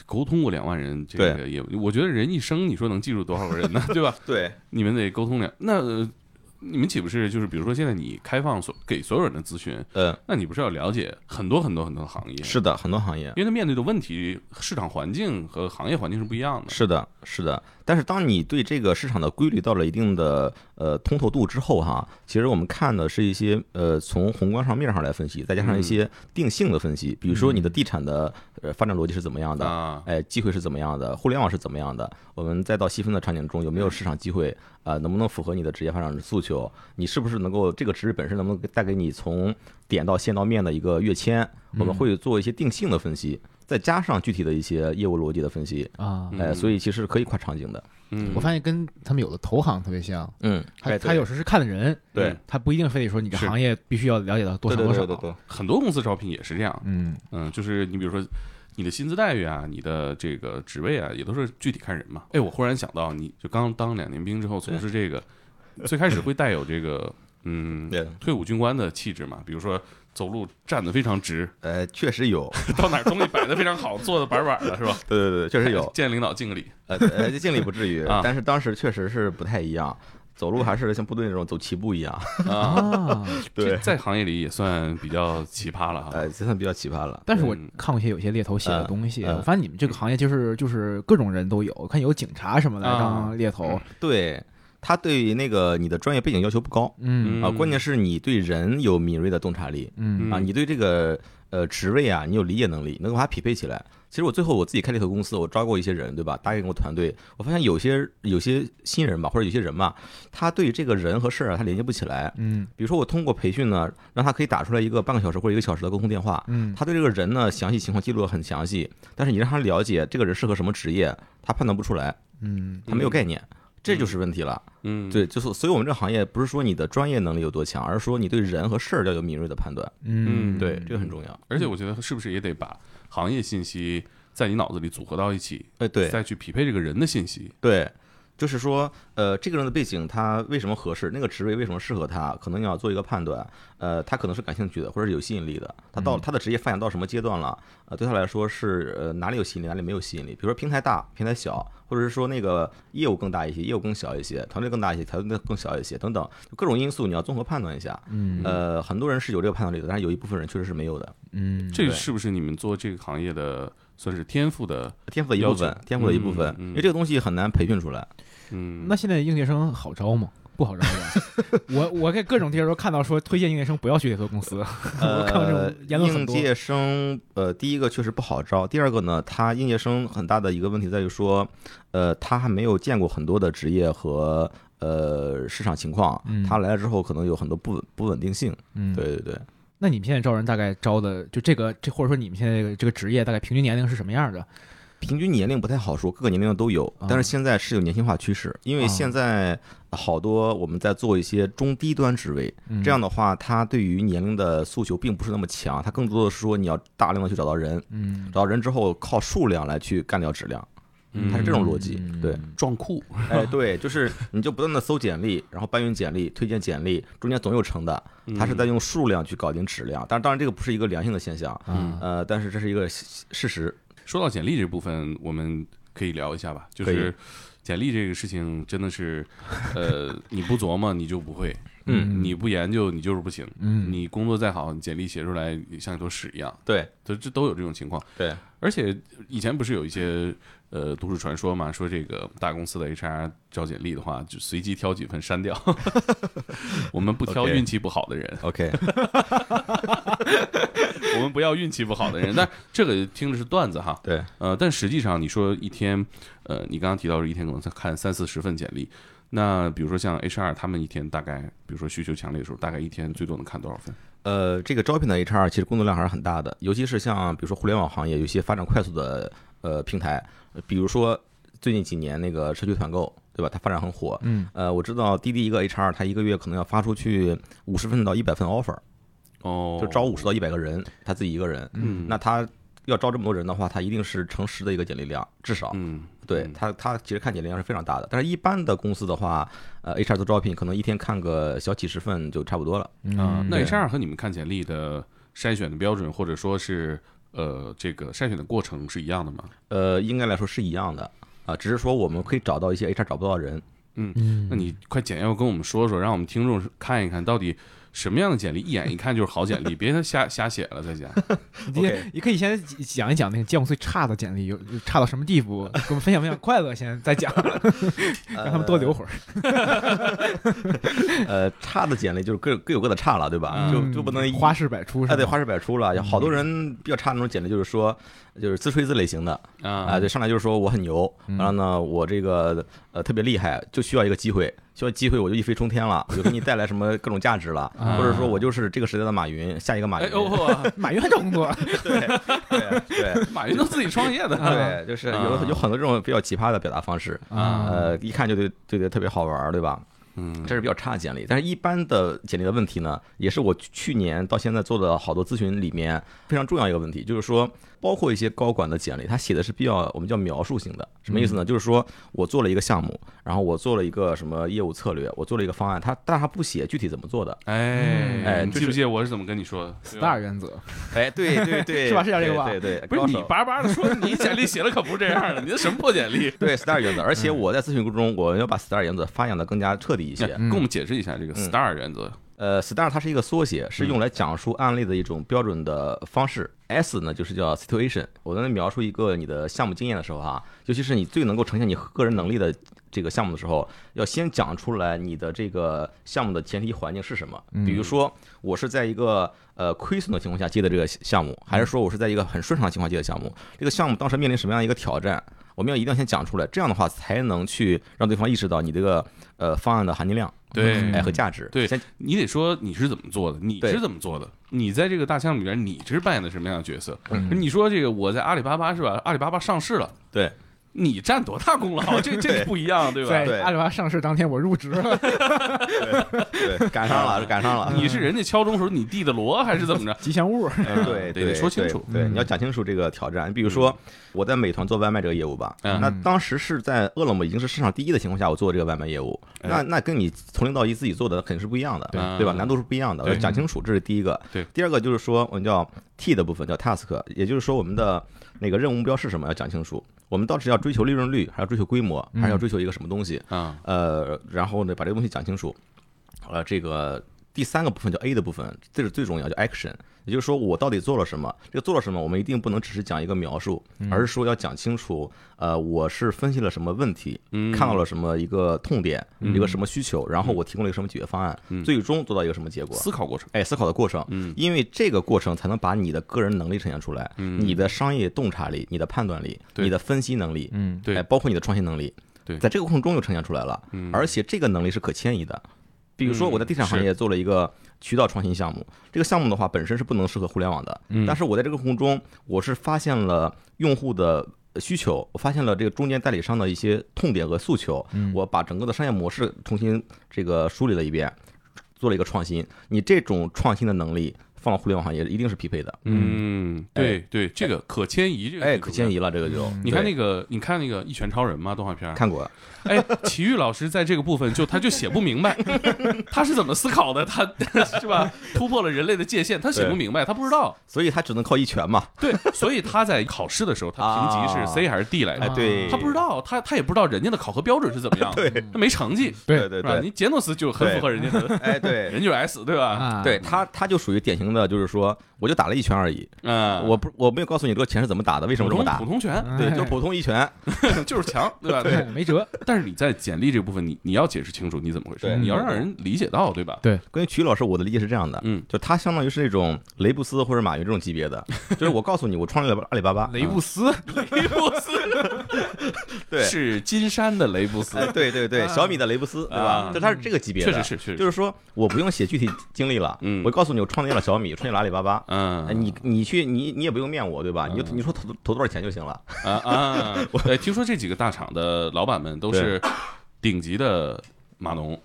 沟通过两万人，这个也，我觉得人一生你说能记住多少个人呢？对吧？对，你们得沟通两，那呃你们岂不是就是比如说现在你开放所给所有人的咨询，呃，那你不是要了解很多很多很多行业？是的，很多行业因为他面对的问题、市场环境和行业环境是不一样的。是的，是的。但是当你对这个市场的规律到了一定的呃通透度之后哈，其实我们看的是一些呃从宏观上面上来分析，再加上一些定性的分析，比如说你的地产的呃发展逻辑是怎么样的，啊，哎，机会是怎么样的，互联网是怎么样的，我们再到细分的场景中有没有市场机会啊、能不能符合你的职业发展的诉求？你是不是能够这个职位本身能不能带给你从点到线到面的一个跃迁？我们会做一些定性的分析，再加上具体的一些业务逻辑的分析，啊，哎，嗯所以其实可以跨场景的。嗯，我发现跟他们有的投行特别像，嗯，他哎他有时是看的人，对嗯他不一定非得说你这行业必须要了解到多少多少。对对对对，很多公司招聘也是这样，嗯嗯，就是你比如说你的薪资待遇啊，你的这个职位啊，也都是具体看人嘛。哎，我忽然想到，你就刚当两年兵之后从事这个，最开始会带有这个嗯，退伍军官的气质嘛，比如说走路站得非常直，呃，确实有，到哪儿东西摆得非常好，坐得板板的，是吧？对对对，确实有，见领导敬个礼。呃呃，这经理不至于啊，但是当时确实是不太一样，走路还是像部队那种走齐步一样，啊，对，在行业里也算比较奇葩了哈。哎，这算比较奇葩了。但是我嗯。看过一些有些猎头写的东西，我发现你们这个行业就是就是各种人都有，我看有警察什么的啊当猎头，对他对那个你的专业背景要求不高。嗯。啊，关键是你对人有敏锐的洞察力。嗯。啊，你对这个呃职位啊，你有理解能力，能够把它匹配起来。其实我最后我自己开猎头公司，我招过一些人，对吧？搭建过团队，我发现有些有些新人吧，或者有些人吧，他对这个人和事儿啊，他连接不起来。嗯比如说我通过培训呢，让他可以打出来一个半个小时或者一个小时的沟通电话，嗯他对这个人呢详细情况记录的很详细，但是你让他了解这个人适合什么职业，他判断不出来，嗯他没有概念，这就是问题了。嗯，对，就是所以我们这个行业不是说你的专业能力有多强，而是说你对人和事儿要有敏锐的判断。嗯，对，这个很重要。而且我觉得是不是也得把行业信息在你脑子里组合到一起，哎，对再去匹配这个人的信息。对，就是说，呃，这个人的背景他为什么合适，那个职位为什么适合他，可能你要做一个判断。呃，他可能是感兴趣的，或者是有吸引力的。他到他的职业发展到什么阶段了？呃，对他来说是呃哪里有吸引力，哪里没有吸引力。比如说平台大，平台小，或者是说那个业务更大一些，业务更小一些，团队更大一些，团队更小一些，等等，就各种因素你要综合判断一下。嗯呃，很多人是有这个判断力的，但是有一部分人确实是没有的。嗯这对是不是你们做这个行业的算是天赋的？天赋的一部分，天赋的一部分，因为这个东西很难培训出来。嗯，那现在应届生好招吗？不好招吧？我我在各种地儿都看到说推荐应届生不要去猎头公司，我看到这呃种，言论很多。应届生，呃，第一个确实不好招，第二个呢，他应届生很大的一个问题在于说，呃，他还没有见过很多的职业和呃市场情况，嗯他来了之后可能有很多不稳不稳定性。嗯，对对对，那你们现在招人大概招的就这个这或者说你们现在这个这个职业大概平均年龄是什么样的？平均年龄不太好说，各个年龄的都有啊，但是现在是有年轻化趋势，因为啊现在好多我们在做一些中低端职位，嗯这样的话，它对于年龄的诉求并不是那么强，它更多的是说你要大量的去找到人，嗯，找到人之后靠数量来去干掉质量，嗯它是这种逻辑，对。撞库，哎，对，就是你就不断的搜简历，然后搬运简历、推荐简历，中间总有成的，它是在用数量去搞定质量。但当然这个不是一个良性的现象，啊呃，但是这是一个事事实。说到简历这部分，我们可以聊一下吧。就是简历这个事情，真的是，呃，你不琢磨你就不会，嗯你不研究你就是不行。嗯你工作再好，你简历写出来像一坨屎一样，对这这都有这种情况。对，而且以前不是有一些呃都市传说嘛，说这个大公司的 HR 招简历的话，就随机挑几份删掉。我们不挑运气不好的人 OK，我们不要运气不好的人。但这个听着是段子哈，对，呃，但实际上你说一天，呃，你刚刚提到是一天可能才看三四十份简历，那比如说像 HR 他们一天大概，比如说需求强烈的时候，大概一天最多能看多少份？呃，这个招聘的 HR 其实工作量还是很大的，尤其是像比如说互联网行业有些发展快速的呃平台，呃比如说最近几年那个社区团购，对吧？它发展很火。嗯，呃，我知道滴滴一个 HR，他一个月可能要发出去五十份到一百份 offer，哦，就招五十到一百个人，他自己一个人。嗯，那他要招这么多人的话，他一定是乘十的一个简历量，至少。嗯，嗯对他，他其实看简历量是非常大的，但是一般的公司的话，呃，HR 做招聘可能一天看个小几十份就差不多了。啊，那 HR 和你们看简历的筛选的标准，或者说是呃这个筛选的过程是一样的吗？呃，应该来说是一样的啊，只是说我们可以找到一些 HR 找不到的人。嗯那你快简要跟我们说说，让我们听众看一看到底什么样的简历一眼一看就是好简历，别他瞎瞎写了再讲。你也你可以先讲一讲那个见过最差的简历有有差到什么地步，给我们分享分享快乐，先再讲，让他们多留会儿。呃，差的简历就是各各有各的差了，对吧？嗯就就不能花式百出是哎，吧？对，花式百出了。有好多人比较差的那种简历，就是说，就是自吹自擂型的啊，啊，对，上来就是说我很牛，嗯完了呢，我这个呃特别厉害，就需要一个机会，需要机会我就一飞冲天了，我就给你带来什么各种价值了，啊。或者说我就是这个时代的马云，下一个马云哎，哦，马云还找工作，对对对。马云都自己创业的，对，就是有啊。有很多这种比较奇葩的表达方式，啊。呃，一看就对就觉得特别好玩儿，对吧？嗯，这是比较差的简历，但是一般的简历的问题呢，也是我去年到现在做的好多咨询里面非常重要一个问题，就是说，包括一些高管的简历，他写的是比较我们叫描述型的，什么意思呢？就是说我做了一个项目，然后我做了一个什么业务策略，我做了一个方案，他但是他不写具体怎么做的。哎哎你记不记得我是怎么跟你说的？STAR 原则，哎，对对对，是吧？是叫这个吧对对对，不是你高手。叭叭的说，你简历写的可不是这样的，你这什么破简历？对 STAR 原则，而且我在咨询过程中，我要把 STAR 原则发扬的更加彻底一些。跟我们解释一下这个嗯。STAR 原则。呃，STAR 它是一个缩写，是用来讲述案例的一种标准的方式。S 呢，就是叫 situation。我在那描述一个你的项目经验的时候哈，尤其是你最能够呈现你个人能力的这个项目的时候，要先讲出来你的这个项目的前提环境是什么。比如说，我是在一个呃亏损的情况下接的这个项目，还是说我是在一个很顺畅的情况下接的项目？这个项目当时面临什么样一个挑战？我们要一定要先讲出来，这样的话才能去让对方意识到你这个呃方案的含金量，对哎和价值。对先你得说你是怎么做的，你是怎么做的，你在这个大项目里边你是扮演的什么样的角色？嗯你说这个我在阿里巴巴是吧？阿里巴巴上市了，对。你占多大功劳？这这不一样，对吧？阿里巴巴上市当天我入职了，对，赶上了，赶上了。你是人家敲钟时候你递的锣还是怎么着？吉祥物。嗯对，得对说清楚对，你要讲清楚这个挑战。你比如说，我在美团做外卖这个业务吧，嗯那当时是在饿了么已经是市场第一的情况下，我做这个外卖业务，哎那那跟你从零到一自己做的肯定是不一样的，对对吧？难度是不一样的，讲清楚，这是第一个。对，第二个就是说，我们叫 T 的部分叫 task，也就是说我们的那个任务目标是什么，要讲清楚。我们到底是要追求利润率，还要追求规模，还是要追求一个什么东西？啊，呃，然后呢，把这个东西讲清楚。呃，这个第三个部分叫 A 的部分，这是最重要，叫 action。也就是说，我到底做了什么？这个做了什么，我们一定不能只是讲一个描述，而是说要讲清楚。呃，我是分析了什么问题，嗯看到了什么一个痛点，一个什么需求，然后我提供了一个什么解决方案，嗯最终做到一个什么结果？思考过程，哎，思考的过程，嗯因为这个过程才能把你的个人能力呈现出来，嗯你的商业洞察力、你的判断力、你的分析能力，嗯，对哎，包括你的创新能力，对在这个过程中又呈现出来了，嗯而且这个能力是可迁移的。比如说嗯我在地产行业做了一个渠道创新项目，这个项目的话本身是不能适合互联网的，嗯但是我在这个过程中，我是发现了用户的需求，我发现了这个中间代理商的一些痛点和诉求，嗯我把整个的商业模式重新这个梳理了一遍，做了一个创新。你这种创新的能力放到互联网行业一定是匹配的，嗯，对对，这个可迁移，这个哎，可迁移了，这个就你看那个，你看那个《一拳超人》吗？动画片儿？看过，哎，齐豫老师在这个部分就他就写不明白，他是怎么思考的？他是吧？突破了人类的界限，他写不明白，他不知道。所以他只能靠一拳嘛。对，所以他在考试的时候，他评级是啊 C 还是 D 来哎，着？对，他不知道，他他也不知道人家的考核标准是怎么样，对他没成绩，对对对你杰诺斯就很符合人家的，哎对。人就是 S，对吧？啊，对他，他就属于典型的，就是说我就打了一拳而已，啊，我不我没有告诉你这个拳是怎么打的，为什么这么打普通普，通拳对，哎就普通一拳，就是强，对吧？对，没辙。但是你在简历这部分，你你要解释清楚你怎么回事，对你要让人理解到，对吧？对关于曲老师，我的理解是这样的，嗯，就他相当于是那种雷布斯或者马云这种级别的，就是我告诉你，我创立了阿里巴巴，雷布斯，雷布斯 对是金山的雷布斯哎，，对对对，小米的雷布斯，对吧啊？就他是这个级别的，确实是，确实，就是是说我不用写具体经历了，嗯我告诉你我创建了小米，创建了阿里巴巴。嗯哎，你你去你你也不用面我，对吧？你就嗯你说投投多少钱就行了。啊啊！我，听说这几个大厂的老板们都是顶级的码农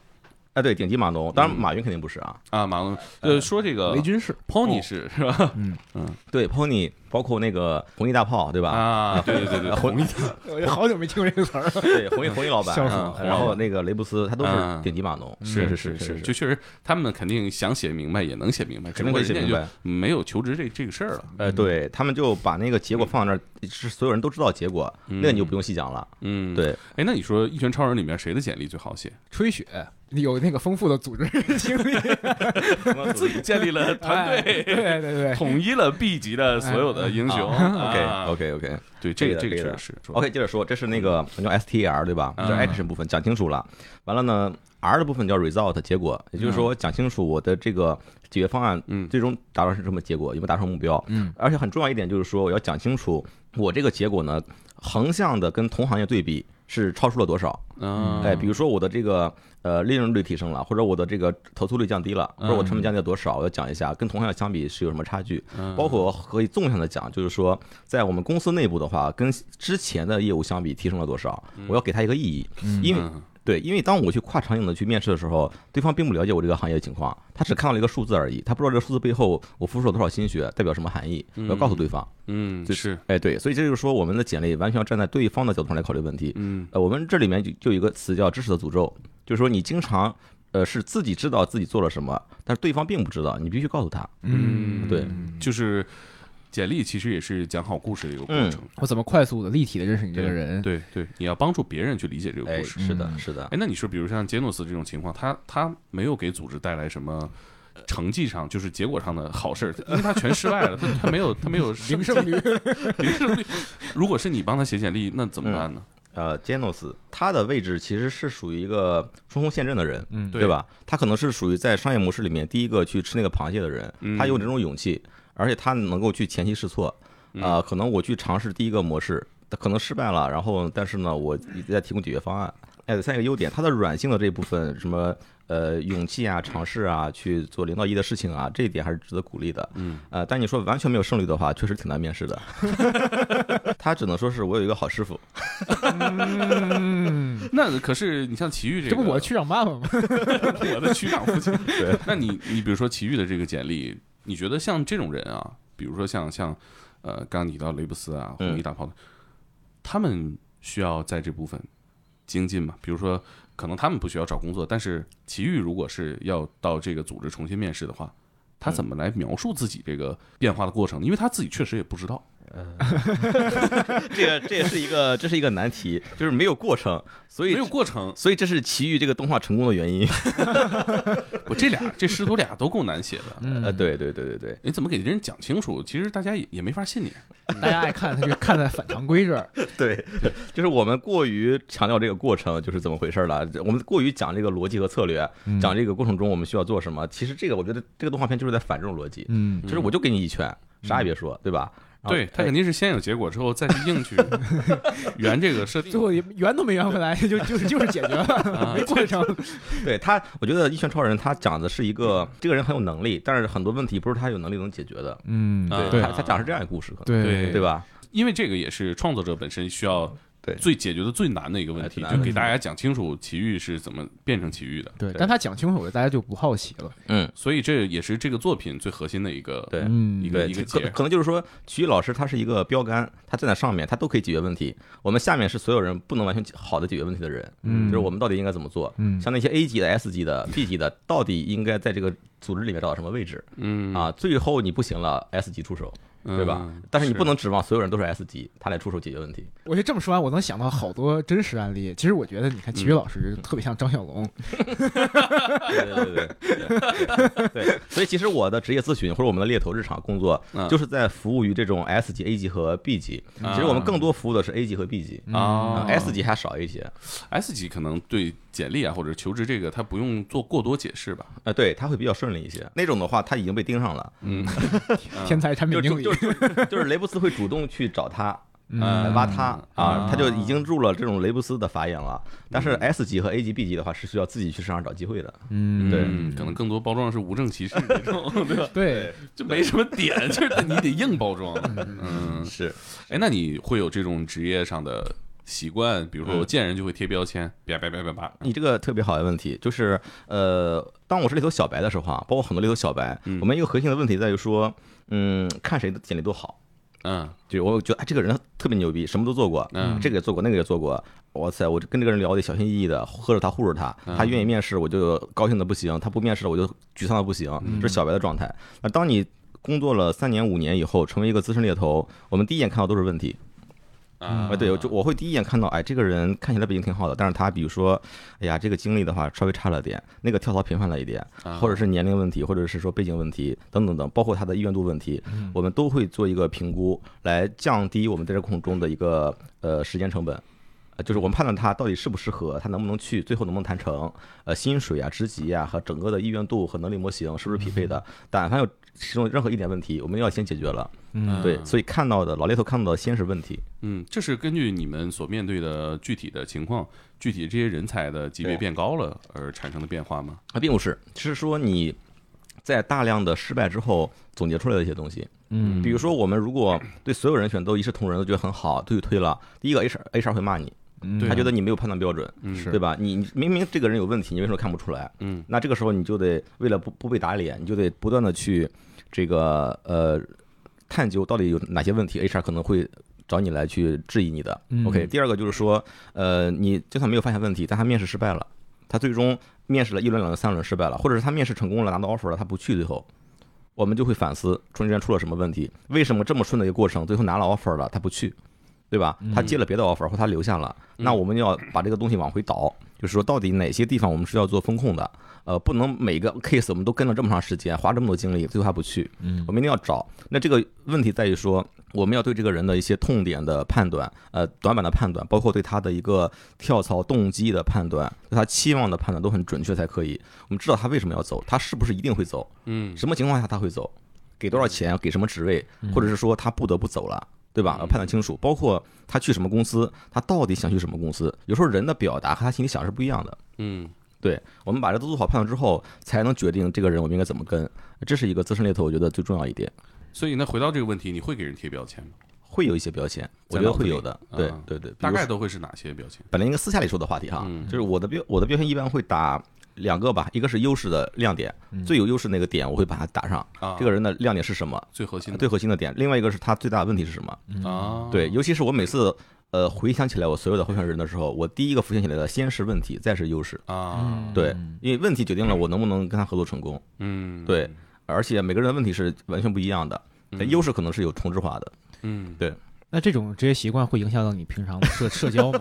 哎，对，顶级码农，当然嗯马云肯定不是啊。啊，马农。呃，说这个雷军是 Pony 是是吧？嗯嗯对，Pony 包括那个红衣大炮，对吧？啊，对对对对，红衣 我好久没听过这个词儿了。对红衣红衣老板，嗯然后那个雷布斯，他都是嗯顶级码农。是是是是，就确实他们肯定想写明白也能写明白，肯定人家可以写明白没有求职这这个事儿了。呃，对他们就把那个结果放在那儿，是所有人都知道结果，那个你就不用细讲了。嗯，。对，哎，那你说《一拳超人》里面谁的简历最好写？吹雪有那个丰富的组织 经历，自己建立了团哎队，对对对，统一了 B 级的所有的英雄。啊 OK 啊 OK OK 对，这个这个确实是。OK，接着说，这是那个叫 STAR 对吧？这是嗯 action 部分讲清楚了。完了呢，R 的部分叫 result 结果，也就是说我讲清楚我的这个解决方案嗯最终达到是什么结果，有没有达成目标。嗯，而且很重要一点就是说，我要讲清楚我这个结果呢，横向的跟同行业对比是超出了多少。嗯，哎，比如说我的这个呃利润率提升了，或者我的这个投诉率降低了，或者我成本降低了多少，我要讲一下跟同行相比是有什么差距。嗯包括我可以纵向的讲，就是说在我们公司内部的话，跟之前的业务相比提升了多少，我要给他一个意义。因为嗯对，因为当我去跨场景的去面试的时候，对方并不了解我这个行业的情况，他只看到了一个数字而已，他不知道这个数字背后我付出了多少心血，代表什么含义，我要告诉对方。嗯就是哎，对，所以这就是说我们的简历完全要站在对方的角度上来考虑问题。嗯呃，我们这里面就就有一个词叫知识的诅咒，就是说你经常呃是自己知道自己做了什么，但是对方并不知道，你必须告诉他。嗯，对，就是简历其实也是讲好故事的一个过程。我怎么快速的、立体的认识你这个人？对对，你要帮助别人去理解这个哎，故事。是的，嗯是的，哎，那你说，比如像杰诺斯这种情况，他他没有给组织带来什么成绩上，就是结果上的好事儿，因为他全失败了，他他没有他没有 零胜率，零胜率。如果是你帮他写简历，那怎么办呢？呃，杰诺斯他的位置其实是属于一个冲锋陷阵的人，嗯对对吧？他可能是属于在商业模式里面第一个去吃那个螃蟹的人，嗯他有这种勇气，而且他能够去前期试错，嗯啊，可能我去尝试第一个模式，可能失败了，然后但是呢，我一直在提供解决方案。哎，第三个优点，它的软性的这部分，什么呃勇气啊、尝试啊，去做零到一的事情啊，这一点还是值得鼓励的。嗯，呃，但你说完全没有胜率的话，确实挺难面试的。他只能说是我有一个好师傅。嗯，那可是你像奇遇这个，这不我区长爸爸吗？我的区长父亲。对，那你你比如说奇遇的这个简历，你觉得像这种人啊，比如说像像呃，刚刚提到雷布斯啊、嗯红衣大炮的，他们需要在这部分精进嘛？比如说，可能他们不需要找工作，但是奇遇如果是要到这个组织重新面试的话，他怎么来描述自己这个变化的过程？因为他自己确实也不知道。这个这也是一个这是一个难题，就是没有过程，所以没有过程，所以这是奇遇这个动画成功的原因。我这俩这师徒俩都够难写的。嗯呃，对对对对对，你怎么给人讲清楚？其实大家也也没法信你。大家爱看，他就看在反常规这儿。对，就是我们过于强调这个过程就是怎么回事了，我们过于讲这个逻辑和策略，讲这个过程中我们需要做什么。其实这个我觉得这个动画片就是在反这种逻辑，嗯就是我就给你一拳，啥也别说，对吧？对他肯定是先有结果之后再去硬去 圆这个设定最。后圆都没圆回来，就就是就是解决了，没过程。对他，我觉得《一拳超人》他讲的是一个这个人很有能力，但是很多问题不是他有能力能解决的。嗯啊对他他讲是这样一个故事，可能对对对吧？因为这个也是创作者本身需要对最解决的最难的一个问题，就给大家讲清楚奇遇是怎么变成奇遇的。对，但他讲清楚了，大家就不好奇了。嗯，所以这也是这个作品最核心的一个对嗯对，一个一个可。可能就是说，奇遇老师他是一个标杆，他站在上面，他都可以解决问题。我们下面是所有人不能完全好的解决问题的人，嗯就是我们到底应该怎么做？嗯像那些 A 级的、S 级的、B 级的，到底应该在这个组织里面找到什么位置？嗯啊，最后你不行了，S 级出手，对吧嗯但是你不能指望所有人都是 S 级，他来出手解决问题。我觉得这么说完，我能想到好多真实案例。其实我觉得，你看齐宇老师特别像张小龙，对对对对对 对，所以其实我的职业咨询或者我们的猎头日常工作，嗯就是在服务于这种 S 级、A 级和 B 级。其实我们更多服务的是 A 级和 B 级。啊 S 级还少一些，S 级可能对简历啊或者求职这个，他不用做过多解释吧？呃，对，他会比较顺利一些。那种的话，他已经被盯上了，嗯，天才产品经理就就就。是就是雷布斯会主动去找他，挖他啊啊，他就已经入了这种雷布斯的法眼了。但是 S 级和 A 级、B 级的话，是需要自己去市场找机会的。嗯，对嗯可能更多包装是无证骑士那种，对吧？对，就没什么点，就是你得硬包装。嗯，是，哎，那你会有这种职业上的习惯？比如说，我嗯见人就会贴标签，叭叭叭叭叭。你这个特别好的问题，就是呃，当我是猎头小白的时候啊，包括很多猎头小白，嗯我们一个核心的问题在于说，嗯，看谁的简历都好。嗯就我觉得哎，这个人特别牛逼，什么都做过，嗯这个也做过，那个也做过。哇塞，我就跟这个人聊得小心翼翼的，喝着他护着他，嗯他愿意面试我就高兴的不行，他不面试我就沮丧的不行，嗯这是小白的状态。那当你工作了三年五年以后，成为一个资深猎头，我们第一眼看到都是问题。啊啊，对，我就我会第一眼看到，哎，这个人看起来背景挺好的，但是他比如说，哎呀，这个经历的话稍微差了点，那个跳槽频繁了一点，啊或者是年龄问题，或者是说背景问题等等等，包括他的意愿度问题，我们都会做一个评估，来降低我们在这个过程中的一个呃时间成本。呃，就是我们判断他到底适不适合，他能不能去，最后能不能谈成，呃，薪水啊、职级啊和整个的意愿度和能力模型是不是匹配的？但凡有其中任何一点问题，我们要先解决了。嗯对，所以看到的老猎头看到的先是问题。嗯，这是根据你们所面对的具体的情况、具体这些人才的级别变高了而产生的变化吗？啊，并不是，是说你在大量的失败之后总结出来的一些东西。嗯比如说，我们如果对所有人选都一视同仁，都觉得很好，都去推了，第一个 HR HR 会骂你，嗯他觉得你没有判断标准，嗯是对吧？你你明明这个人有问题，你为什么看不出来？嗯那这个时候你就得为了不不被打脸，你就得不断的去这个呃探究到底有哪些问题，HR 可能会找你来去质疑你的。嗯 OK，第二个就是说，呃，你就算没有发现问题，但他面试失败了，他最终面试了一轮、两轮、三轮失败了，或者是他面试成功了，拿到 offer 了，他不去，最后。我们就会反思中间出了什么问题，为什么这么顺的一个过程，最后拿了 offer 了，他不去，对吧？他接了别的 offer 或他留下了，那我们要把这个东西往回倒，就是说到底哪些地方我们是要做风控的，呃，不能每个 case 我们都跟了这么长时间，花这么多精力，最后还不去，嗯我们一定要找。那这个问题在于说，我们要对这个人的一些痛点的判断，呃，短板的判断，包括对他的一个跳槽动机的判断，对他期望的判断都很准确才可以。我们知道他为什么要走，他是不是一定会走，嗯什么情况下他会走，给多少钱，给什么职位，或者是说他不得不走了。对吧？要判断清楚，包括他去什么公司，他到底想去什么公司。有时候人的表达和他心里想是不一样的。嗯对，我们把这都做好判断之后，才能决定这个人我们应该怎么跟。这是一个资深猎头，我觉得最重要一点。所以那回到这个问题，你会给人贴标签吗？会有一些标签，我觉得会有的。对啊对对，大概都会是哪些标签？本来应该私下里说的话题哈，嗯就是我的标我的标签一般会打两个吧，一个是优势的亮点，最有优势那个点我会把它打上。啊，这个人的亮点是什么？最核心的最核心的点。另外一个是他最大的问题是什么？啊，对，尤其是我每次呃回想起来我所有的候选人的时候，我第一个浮现起来的先是问题，再是优势。啊，对，因为问题决定了我能不能跟他合作成功。嗯，对，而且每个人的问题是完全不一样的，嗯优势可能是有同质化的。嗯对那这种职业习惯会影响到你平常的社社交吗？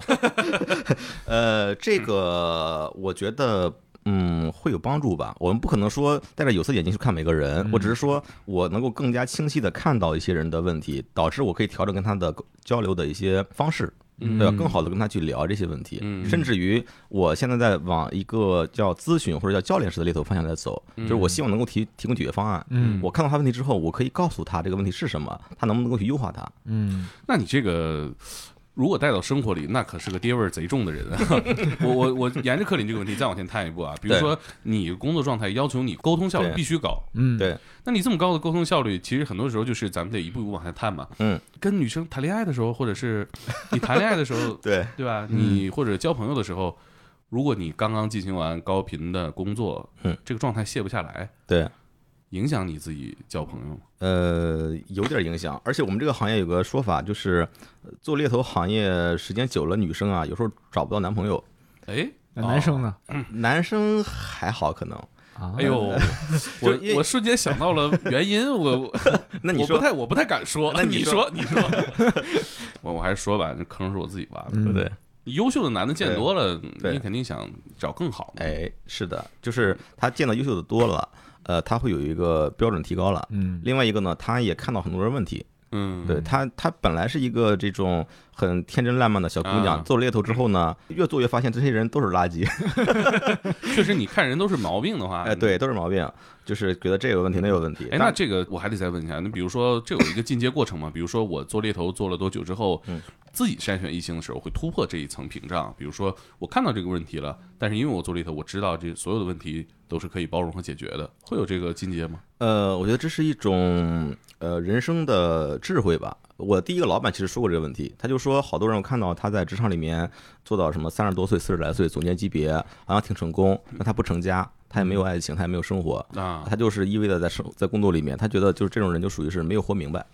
呃，这个我觉得。嗯，会有帮助吧。我们不可能说戴着有色眼镜去看每个人，我只是说我能够更加清晰的看到一些人的问题，导致我可以调整跟他的交流的一些方式，嗯对吧？更好的跟他去聊这些问题，嗯甚至于我现在在往一个叫咨询或者叫教练式的猎头方向在走，就是我希望能够提提供解决方案。嗯我看到他问题之后，我可以告诉他这个问题是什么，他能不能够去优化它。嗯那你这个如果带到生活里，那可是个爹味儿贼重的人啊。我我我沿着克林这个问题再往前探一步啊，比如说你工作状态要求你沟通效率必须高，嗯，对，那你这么高的沟通效率，其实很多时候就是咱们得一步一步往下探嘛。嗯，跟女生谈恋爱的时候，或者是你谈恋爱的时候，对，对吧？你或者交朋友的时候，如果你刚刚进行完高频的工作，嗯，这个状态卸不下来，对，影响你自己交朋友。呃，有点影响。而且我们这个行业有个说法，就是呃做猎头行业时间久了，女生啊有时候找不到男朋友，哎，那男生呢？男生还好可能。啊哎呦，我我瞬间想到了原因，我我 那你说我不太我不太敢说，那 你你说你说，我我还是说吧，这坑是我自己挖的。嗯对不对？优秀的男的见多了，你肯定想找更好的。哎，是的，就是他见到优秀的多了，呃，他会有一个标准提高了。嗯另外一个呢，他也看到很多人问题。嗯，对他，他本来是一个这种很天真烂漫的小姑娘，啊做了猎头之后呢，越做越发现这些人都是垃圾。确实，你看人都是毛病的话，哎，对，都是毛病，就是觉得这有问题，那有问题。哎，那这个我还得再问一下，那比如说这有一个进阶过程嘛？比如说我做猎头做了多久之后，嗯自己筛选异性的时候会突破这一层屏障。比如说我看到这个问题了，但是因为我做猎头，我知道这所有的问题都是可以包容和解决的，会有这个进阶吗？呃，我觉得这是一种呃人生的智慧吧。我第一个老板其实说过这个问题，他就说好多人我看到他在职场里面做到什么三十多岁、四十来岁总监级别，好像挺成功，但他不成家，他也没有爱情，他也没有生活，啊，他就是一味的在生在工作里面，他觉得就是这种人就属于是没有活明白。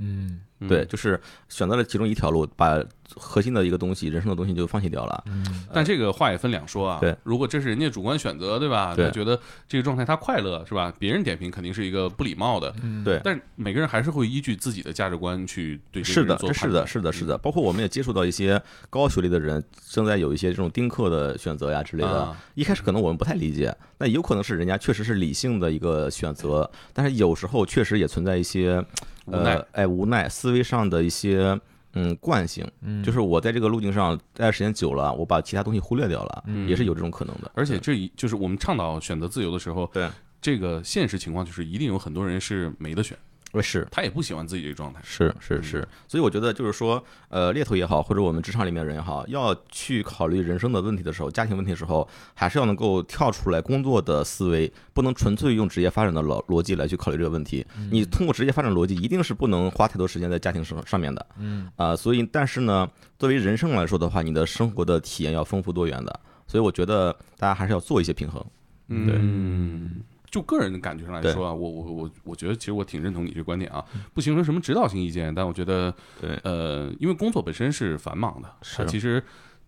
嗯嗯对，就是选择了其中一条路，把核心的一个东西、人生的东西就放弃掉了。嗯但这个话也分两说啊。对，如果这是人家主观选择，对吧？对他觉得这个状态他快乐，是吧？别人点评肯定是一个不礼貌的，嗯对，但每个人还是会依据自己的价值观去对这是的，个人做这是的，是的，是的。包括我们也接触到一些高学历的人，正在有一些这种丁克的选择呀之类的。啊一开始可能我们不太理解，那有可能是人家确实是理性的一个选择，但是有时候确实也存在一些呃，哎，无奈思维上的一些嗯惯性，嗯。就是我在这个路径上待的时间久了，我把其他东西忽略掉了，嗯也是有这种可能的。而且这一就是我们倡导选择自由的时候，对，这个现实情况就是一定有很多人是没得选，呃是他也不喜欢自己这个状态。是是是，所以我觉得就是说，呃，猎头也好，或者我们职场里面的人也好，要去考虑人生的问题的时候，家庭问题的时候，还是要能够跳出来工作的思维，不能纯粹用职业发展的逻逻辑来去考虑这个问题。你通过职业发展逻辑，一定是不能花太多时间在家庭上上面的。嗯啊、所以但是呢，作为人生来说的话，你的生活的体验要丰富多元的。所以我觉得大家还是要做一些平衡。嗯，就个人的感觉上来说啊，我我我我觉得其实我挺认同你这个观点啊，不形成什么指导性意见，但我觉得对，呃，因为工作本身是繁忙的，它是。其实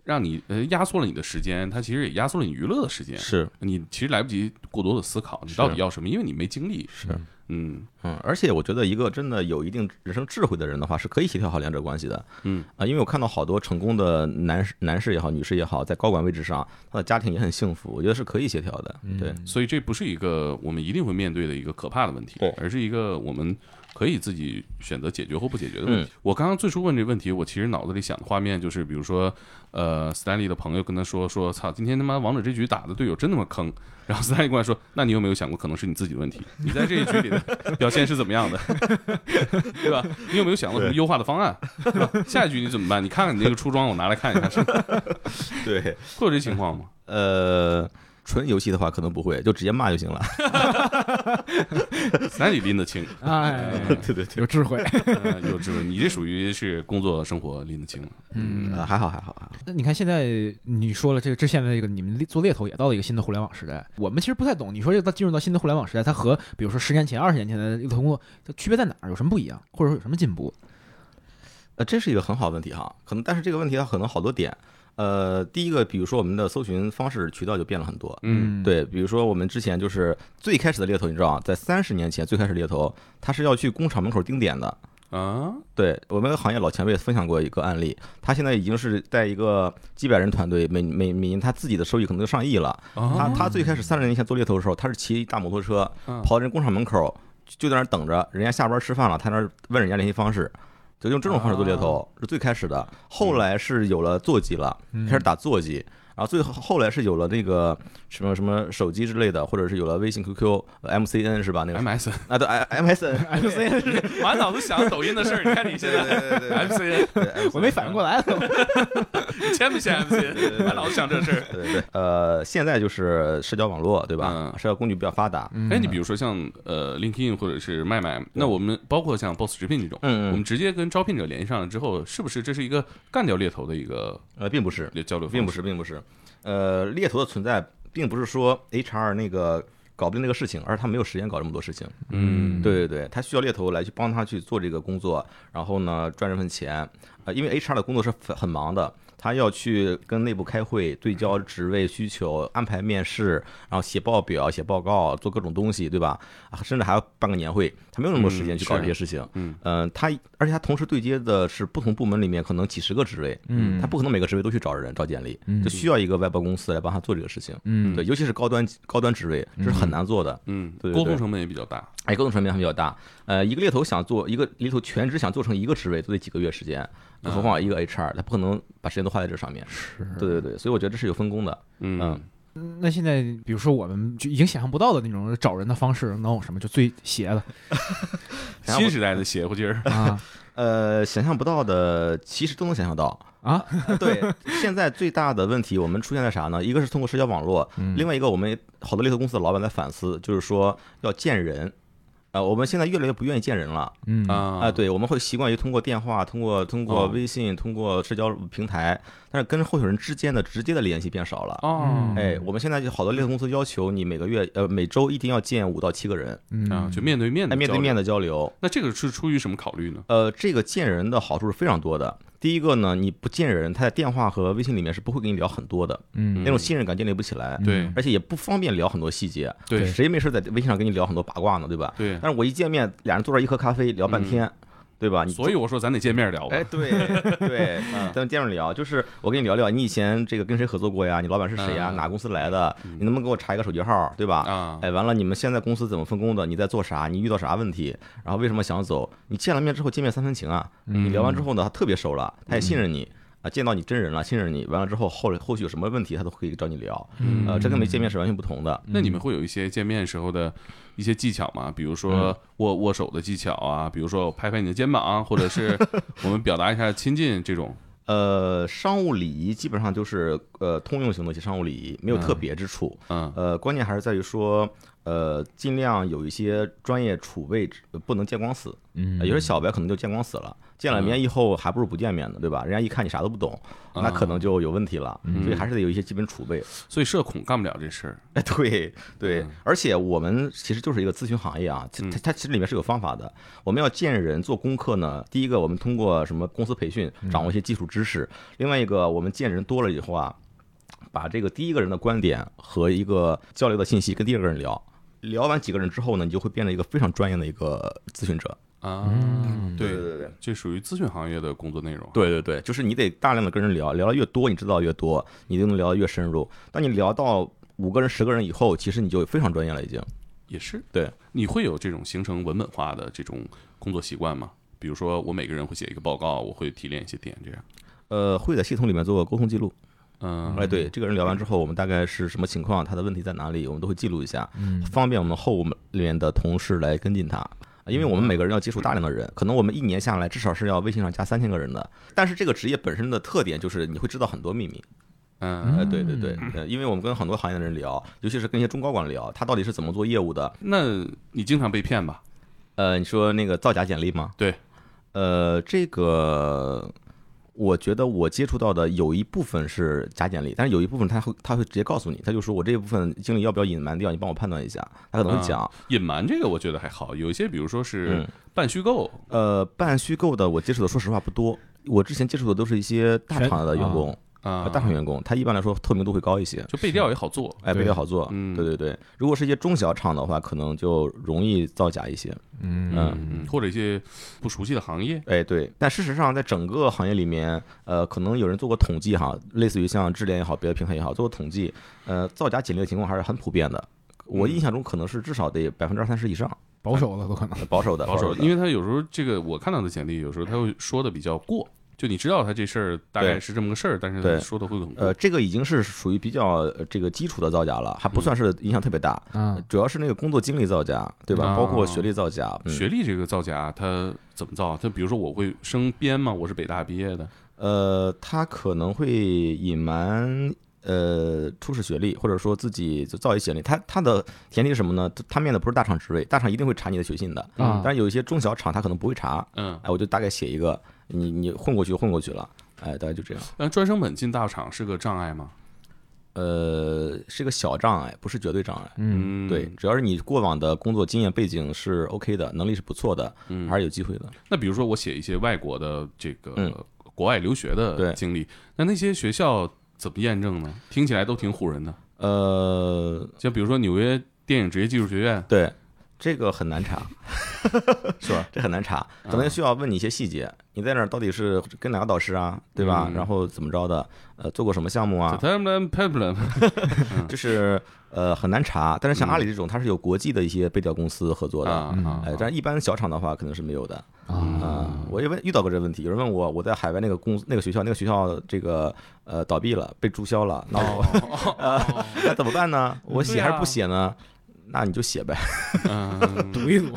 让你呃压缩了你的时间，它其实也压缩了你娱乐的时间，是。你其实来不及过多的思考你到底要什么，因为你没精力。是。嗯嗯，而且我觉得一个真的有一定人生智慧的人的话，是可以协调好两者关系的。嗯啊，因为我看到好多成功的男士、男士也好，女士也好，在高管位置上，他的家庭也很幸福，我觉得是可以协调的。对，所以这不是一个我们一定会面对的一个可怕的问题对，而是一个我们可以自己选择解决或不解决的问题。嗯我刚刚最初问这个问题，我其实脑子里想的画面就是，比如说，呃，斯坦利的朋友跟他说说，操，今天他妈王者这局打的队友真他妈坑。然后斯坦利过来说，那你有没有想过，可能是你自己的问题？你在这一局里的表现是怎么样的，对吧？你有没有想过什么优化的方案？对吧下一局你怎么办？你看看你那个出装，我拿来看一看，是 对，会有这情况吗？呃，纯游戏的话可能不会，就直接骂就行了。斯坦利拎得清，哎，对对对，有智慧。呃有智慧，你这属于是工作生活拎得清了。嗯呃，还好还好还好。那你看现在你说了这个，这现在这个你们做猎头也到了一个新的互联网时代，我们其实不太懂。你说这个进入到新的互联网时代，它和比如说十年前、二十年前的猎头工作，它区别在哪儿？有什么不一样，或者说有什么进步？呃，这是一个很好的问题哈，可能但是这个问题它可能好多点。呃，第一个，比如说我们的搜寻方式渠道就变了很多。嗯对，比如说我们之前就是最开始的猎头，你知道啊，在三十年前最开始猎头，他是要去工厂门口盯点的。啊，对我们行业老前辈分享过一个案例，他现在已经是在一个几百人团队，每每每年他自己的收益可能就上亿了。他他最开始三十年前做猎头的时候，他是骑一大摩托车嗯跑到人工厂门口，就在那儿等着，人家下班吃饭了，他那儿问人家联系方式，就用这种方式做猎头是最开始的。后来是有了座机了，开始打座机。然后最后后来是有了那个什么什么手机之类的，或者是有了微信、QQ、呃 MCN 是吧？那个 MSN，啊对 M MSN MCN 是 满脑子想抖音的事儿。你看你现在对对对 MCN，我没反应过来，你签不签 MCN？满脑子想这事儿。对对，呃，现在就是社交网络，对吧？嗯社交工具比较发达。嗯哎，你比如说像呃 LinkedIn 或者是麦麦，那我们包括像 Boss 直聘这种，嗯嗯我们直接跟招聘者联系上了之后，是不是这是一个干掉猎头的一个呃，并不是，交流？并不是，并不是。呃，猎头的存在，并不是说 HR 那个搞不定那个事情，而是他没有时间搞这么多事情。嗯，对对对，他需要猎头来去帮他去做这个工作，然后呢赚这份钱。呃，因为 HR 的工作是很很忙的，他要去跟内部开会，对焦职位需求，安排面试，然后写报表、写报告，做各种东西，对吧？啊，甚至还要办个年会，他没有那么多时间嗯去搞这些事情。嗯嗯，他而且他同时对接的是不同部门里面可能几十个职位，嗯他不可能每个职位都去找人找简历，嗯就需要一个外包公司来帮他做这个事情。嗯对，尤其是高端高端职位，这是很难做的。嗯，对对对沟通成本也比较大。哎，沟通成本还比较大。呃，一个猎头想做一个猎头全职想做成一个职位，都得几个月时间，更何况一个 HR，他不可能把时间都花在这上面。是对对对，所以我觉得这是有分工的。嗯嗯那现在比如说我们就已经想象不到的那种找人的方式，能有什么就最邪的 新时代的邪乎劲儿。啊 呃，想象不到的，其实都能想象到。啊？对，现在最大的问题我们出现在啥呢？一个是通过社交网络，嗯另外一个我们好多猎头公司的老板在反思，就是说要见人。呃，我们现在越来越不愿意见人了嗯啊啊、对，我们会习惯于通过电话、通过通过哦微信、通过社交平台，但是跟候选人之间的直接的联系变少了。哦哎，我们现在就好多猎头公司要求你每个月呃每周一定要见五到七个人，嗯啊，就面对面的哎，面对面。的交流。那这个是出于什么考虑呢？呃，这个见人的好处是非常多的。第一个呢，你不见人，他在电话和微信里面是不会跟你聊很多的，嗯那种信任感建立不起来，对而且也不方便聊很多细节。对谁没事在微信上跟你聊很多八卦呢，对吧？对，但是我一见面，俩人坐这一喝咖啡聊半天，对吧？所以我说咱得见面聊吧。哎，对对，咱们见面聊，就是我跟你聊聊，你以前这个跟谁合作过呀？你老板是谁呀？嗯哪公司来的？你能不能给我查一个手机号，对吧？啊，哎，完了，你们现在公司怎么分工的？你在做啥？你遇到啥问题？然后为什么想走？你见了面之后，见面三分情啊。你聊完之后呢，他特别熟了，他也信任你啊，见到你真人了，信任你。完了之后，后后续有什么问题，他都可以找你聊。嗯呃，这跟没见面是完全不同的。那你们会有一些见面时候的一些技巧吗？比如说握握手的技巧啊，比如说我拍拍你的肩膀，或者是 我们表达一下亲近这种。呃，商务礼仪基本上就是呃通用型的一些商务礼仪，没有特别之处。嗯呃，关键还是在于说，呃，尽量有一些专业储备，呃不能见光死。嗯呃有些小白可能就见光死了，见了面以后还不如不见面呢，对吧？人家一看你啥都不懂，那可能就有问题了。所以还是得有一些基本储备。所以社恐干不了这事儿。哎，对对嗯，而且我们其实就是一个咨询行业啊，它嗯它它其实里面是有方法的。我们要见人做功课呢，第一个我们通过什么公司培训掌握一些基础知识，另外一个我们见人多了以后啊，把这个第一个人的观点和一个交流的信息跟第二个人聊。聊完几个人之后呢，你就会变成一个非常专业的一个咨询者。啊，对对对对这属于咨询行业的工作内容。对对对，就是你得大量的跟人聊，聊的越多，你知道越多，你就能聊得越深入。当你聊到五个人、十个人以后，其实你就非常专业了，已经。也是。对，你会有这种形成文本化的这种工作习惯吗？比如说，我每个人会写一个报告，我会提炼一些点，这样。呃，会在系统里面做个沟通记录。嗯，哎，对，这个人聊完之后，我们大概是什么情况，他的问题在哪里，我们都会记录一下，嗯方便我们后面的同事来跟进他。因为我们每个人要接触大量的人，可能我们一年下来至少是要微信上加三千个人的。但是这个职业本身的特点就是你会知道很多秘密。嗯，哎，对对对，呃因为我们跟很多行业的人聊，尤其是跟一些中高管聊，他到底是怎么做业务的。那你经常被骗吧？呃，你说那个造假简历吗？对，呃，这个我觉得我接触到的有一部分是假简历，但是有一部分他会他会直接告诉你，他就说我这一部分经历要不要隐瞒掉，你帮我判断一下。他可能会讲，隐瞒这个我觉得还好，有一些比如说是嗯。半虚构，呃，半虚构的我接触的说实话不多，我之前接触的都是一些大厂的员工，啊呃，大厂员工，他一般来说透明度会高一些。就背调也好做。哎，背调好做，嗯对对对。如果是一些中小厂的话，可能就容易造假一些。嗯嗯，或者一些不熟悉的行业，哎，对，但事实上，在整个行业里面，呃，可能有人做过统计哈，类似于像智联也好，别的平台也好，做过统计，呃，造假简历的情况还是很普遍的。我印象中可能是至少得百分之二三十以上，保守的都可能。保守的，保守，的，因为他有时候这个我看到的简历，有时候他会说的比较过，就你知道他这事儿大概是这么个事儿，但是他说的会很过。呃，这个已经是属于比较呃这个基础的造假了，还不算是影响特别大。嗯主要是那个工作经历造假，对吧？啊包括学历造假，嗯、学历这个造假，他怎么造？他比如说我会升编吗？我是北大毕业的，呃，他可能会隐瞒呃初始学历，或者说自己就造一简历。他他的前提是什么呢？他面的不是大厂职位，大厂一定会查你的学信的。嗯但是有一些中小厂他可能不会查，嗯，哎，我就大概写一个，你你混过去就混过去了，哎，大概就这样。那专升本进大厂是个障碍吗？呃，是个小障碍，不是绝对障碍。嗯嗯，对，，只要是你过往的工作经验背景是 OK 的，能力是不错的，嗯还是有机会的。那比如说我写一些外国的这个嗯国外留学的经历。那那些学校怎么验证呢？听起来都挺唬人的。呃，像比如说纽约电影职业技术学院，对，这个很难查，是吧？这很难查，可能需要问你一些细节。你在那儿到底是跟哪个导师啊，对吧？嗯然后怎么着的？呃，做过什么项目啊？就是呃很难查。但是像嗯阿里这种，它是有国际的一些背调公司合作的。嗯啊啊，哎，但是一般小厂的话，可能是没有的啊，啊、我也问遇到过这个问题，有人问我，我在海外那个公那个学校，那个学校这个呃倒闭了，被注销了，那我、呃那怎么办呢？我写还是不写呢？那你就写呗。嗯赌一读，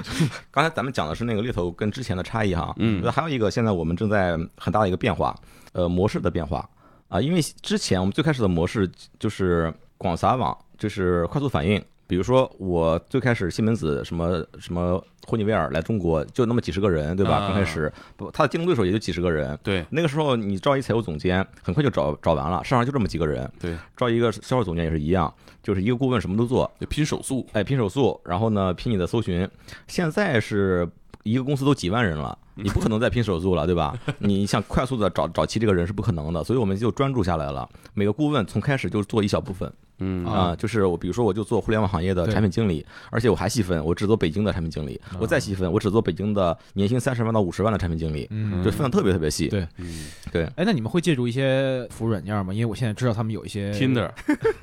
刚才咱们讲的是那个猎头跟之前的差异哈，嗯那还有一个现在我们正在很大的一个变化，呃，模式的变化啊，因为之前我们最开始的模式就是广撒网，就是快速反应。比如说我最开始西门子什么什么霍尼韦尔来中国就那么几十个人，对吧？啊刚开始不，他的竞争对手也就几十个人。对那个时候你招一财务总监，很快就找找完了，市场上就这么几个人。对，招一个销售总监也是一样，就是一个顾问什么都做，就拼手速，哎，拼手速，然后呢拼你的搜寻。现在是一个公司都几万人了，你不可能再拼手速了，对吧？你想快速的找找齐这个人是不可能的，所以我们就专注下来了。每个顾问从开始就做一小部分嗯啊、就是我比如说我就做互联网行业的产品经理，而且我还细分，我只做北京的产品经理，我再细分，我只做北京的年薪三十万到五十万的产品经理，嗯就分的特别特别细。对嗯对，哎，那你们会借助一些服务软件吗？因为我现在知道他们有一些，Tinder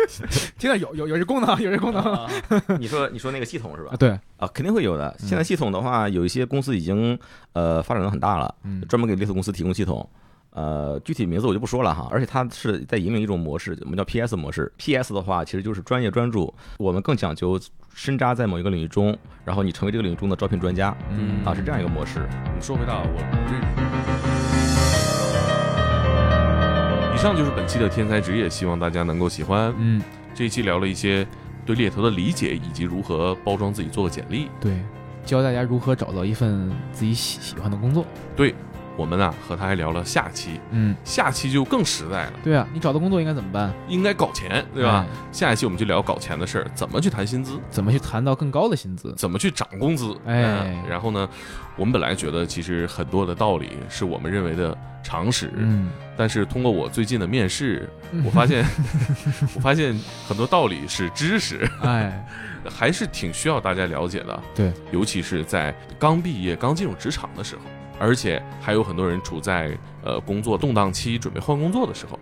听到有有有这功能，有这功能啊，你说你说那个系统是吧？对，啊，肯定会有的。现在系统的话，有一些公司已经呃发展的很大了，嗯专门给猎头公司提供系统。呃，具体名字我就不说了哈，而且它是在引领一种模式，我们叫 PS 模式。PS 的话，其实就是专业专注，我们更讲究深扎在某一个领域中，然后你成为这个领域中的招聘专家嗯啊，是这样一个模式。我们说回到我这，以上就是本期的天才职业，希望大家能够喜欢。嗯，这一期聊了一些对猎头的理解，以及如何包装自己做个简历。对，教大家如何找到一份自己喜喜欢的工作。对我们呢和他还聊了下期，嗯，下期就更实在了，对啊，你找到工作应该怎么办？应该搞钱，对吧？哎下一期我们就聊搞钱的事儿，怎么去谈薪资，怎么去谈到更高的薪资？怎么去涨工资。哎嗯然后呢，我们本来觉得其实很多的道理是我们认为的常识，嗯，但是通过我最近的面试，嗯我发现，我发现很多道理是知识，哎，还是挺需要大家了解的。对，尤其是在刚毕业、刚进入职场的时候，而且还有很多人处在呃工作动荡期，准备换工作的时候。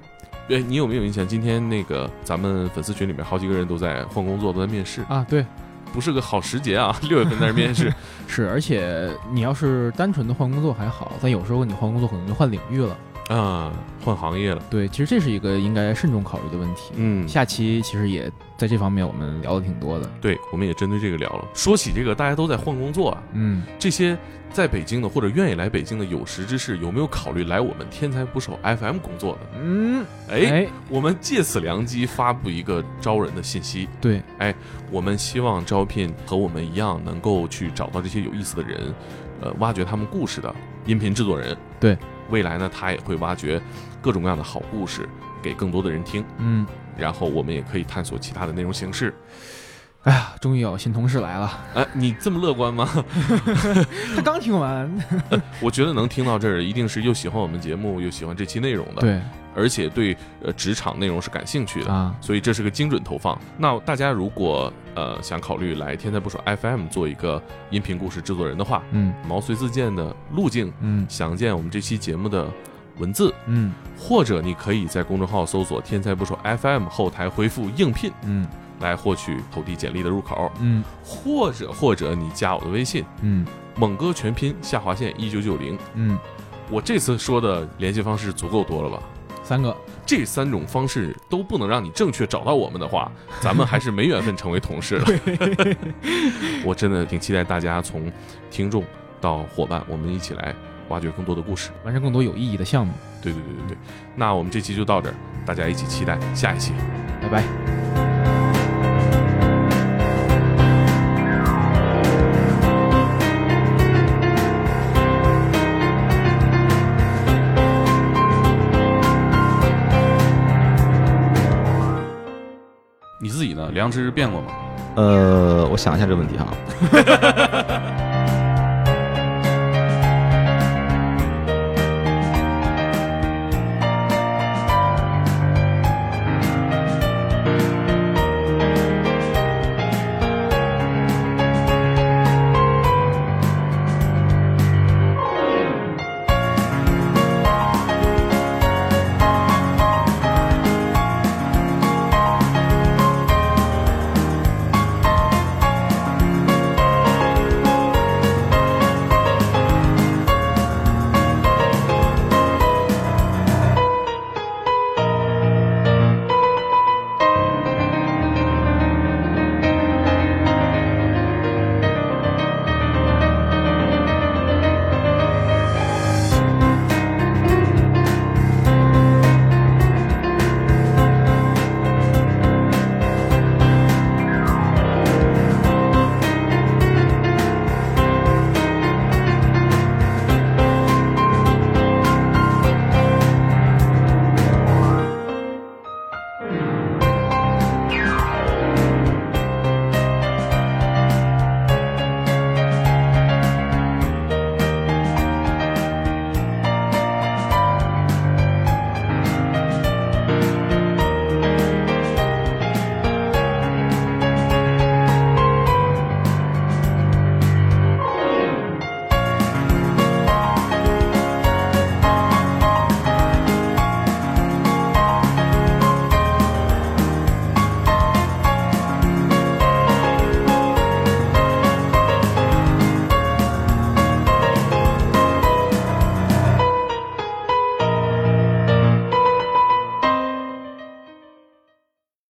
对你有没有印象？今天那个咱们粉丝群里面好几个人都在换工作，都在面试，啊，对，不是个好时节啊！六月份在那儿面试，是，而且你要是单纯的换工作还好，但有时候你换工作可能就换领域了。啊，换行业了。对，其实这是一个应该慎重考虑的问题。嗯，下期其实也在这方面我们聊的挺多的。对，我们也针对这个聊了。说起这个，大家都在换工作啊，嗯，这些在北京的或者愿意来北京的有识之士，有没有考虑来我们天才捕手 FM 工作的？嗯，哎，哎，我们借此良机发布一个招人的信息。对，哎我们希望招聘和我们一样能够去找到这些有意思的人，呃，挖掘他们故事的音频制作人。对，未来呢，他也会挖掘各种各样的好故事给更多的人听，嗯，然后我们也可以探索其他的内容形式。哎呀，终于有新同事来了。哎，你这么乐观吗？他刚听完，我觉得能听到这儿，一定是又喜欢我们节目，又喜欢这期内容的，，对而且对呃职场内容是感兴趣的。啊，所以这是个精准投放。那大家如果呃想考虑来天才捕手 FM 做一个音频故事制作人的话，嗯毛遂自荐的路径，嗯详见我们这期节目的文字，嗯或者你可以在公众号搜索“天才捕手 FM” 后台回复“应聘嗯”来获取投递简历的入口，嗯或者或者你加我的微信嗯“猛哥全拼下划线一九九零嗯，”。我这次说的联系方式足够多了吧？三个，这三种方式都不能让你正确找到我们的话，咱们还是没缘分成为同事了。我真的挺期待大家从听众到伙伴，我们一起来挖掘更多的故事。完成更多有意义的项目。对对对对对，那我们这期就到这儿，大家一起期待下一期。拜拜。良知变过吗？呃，我想一下这个问题哈。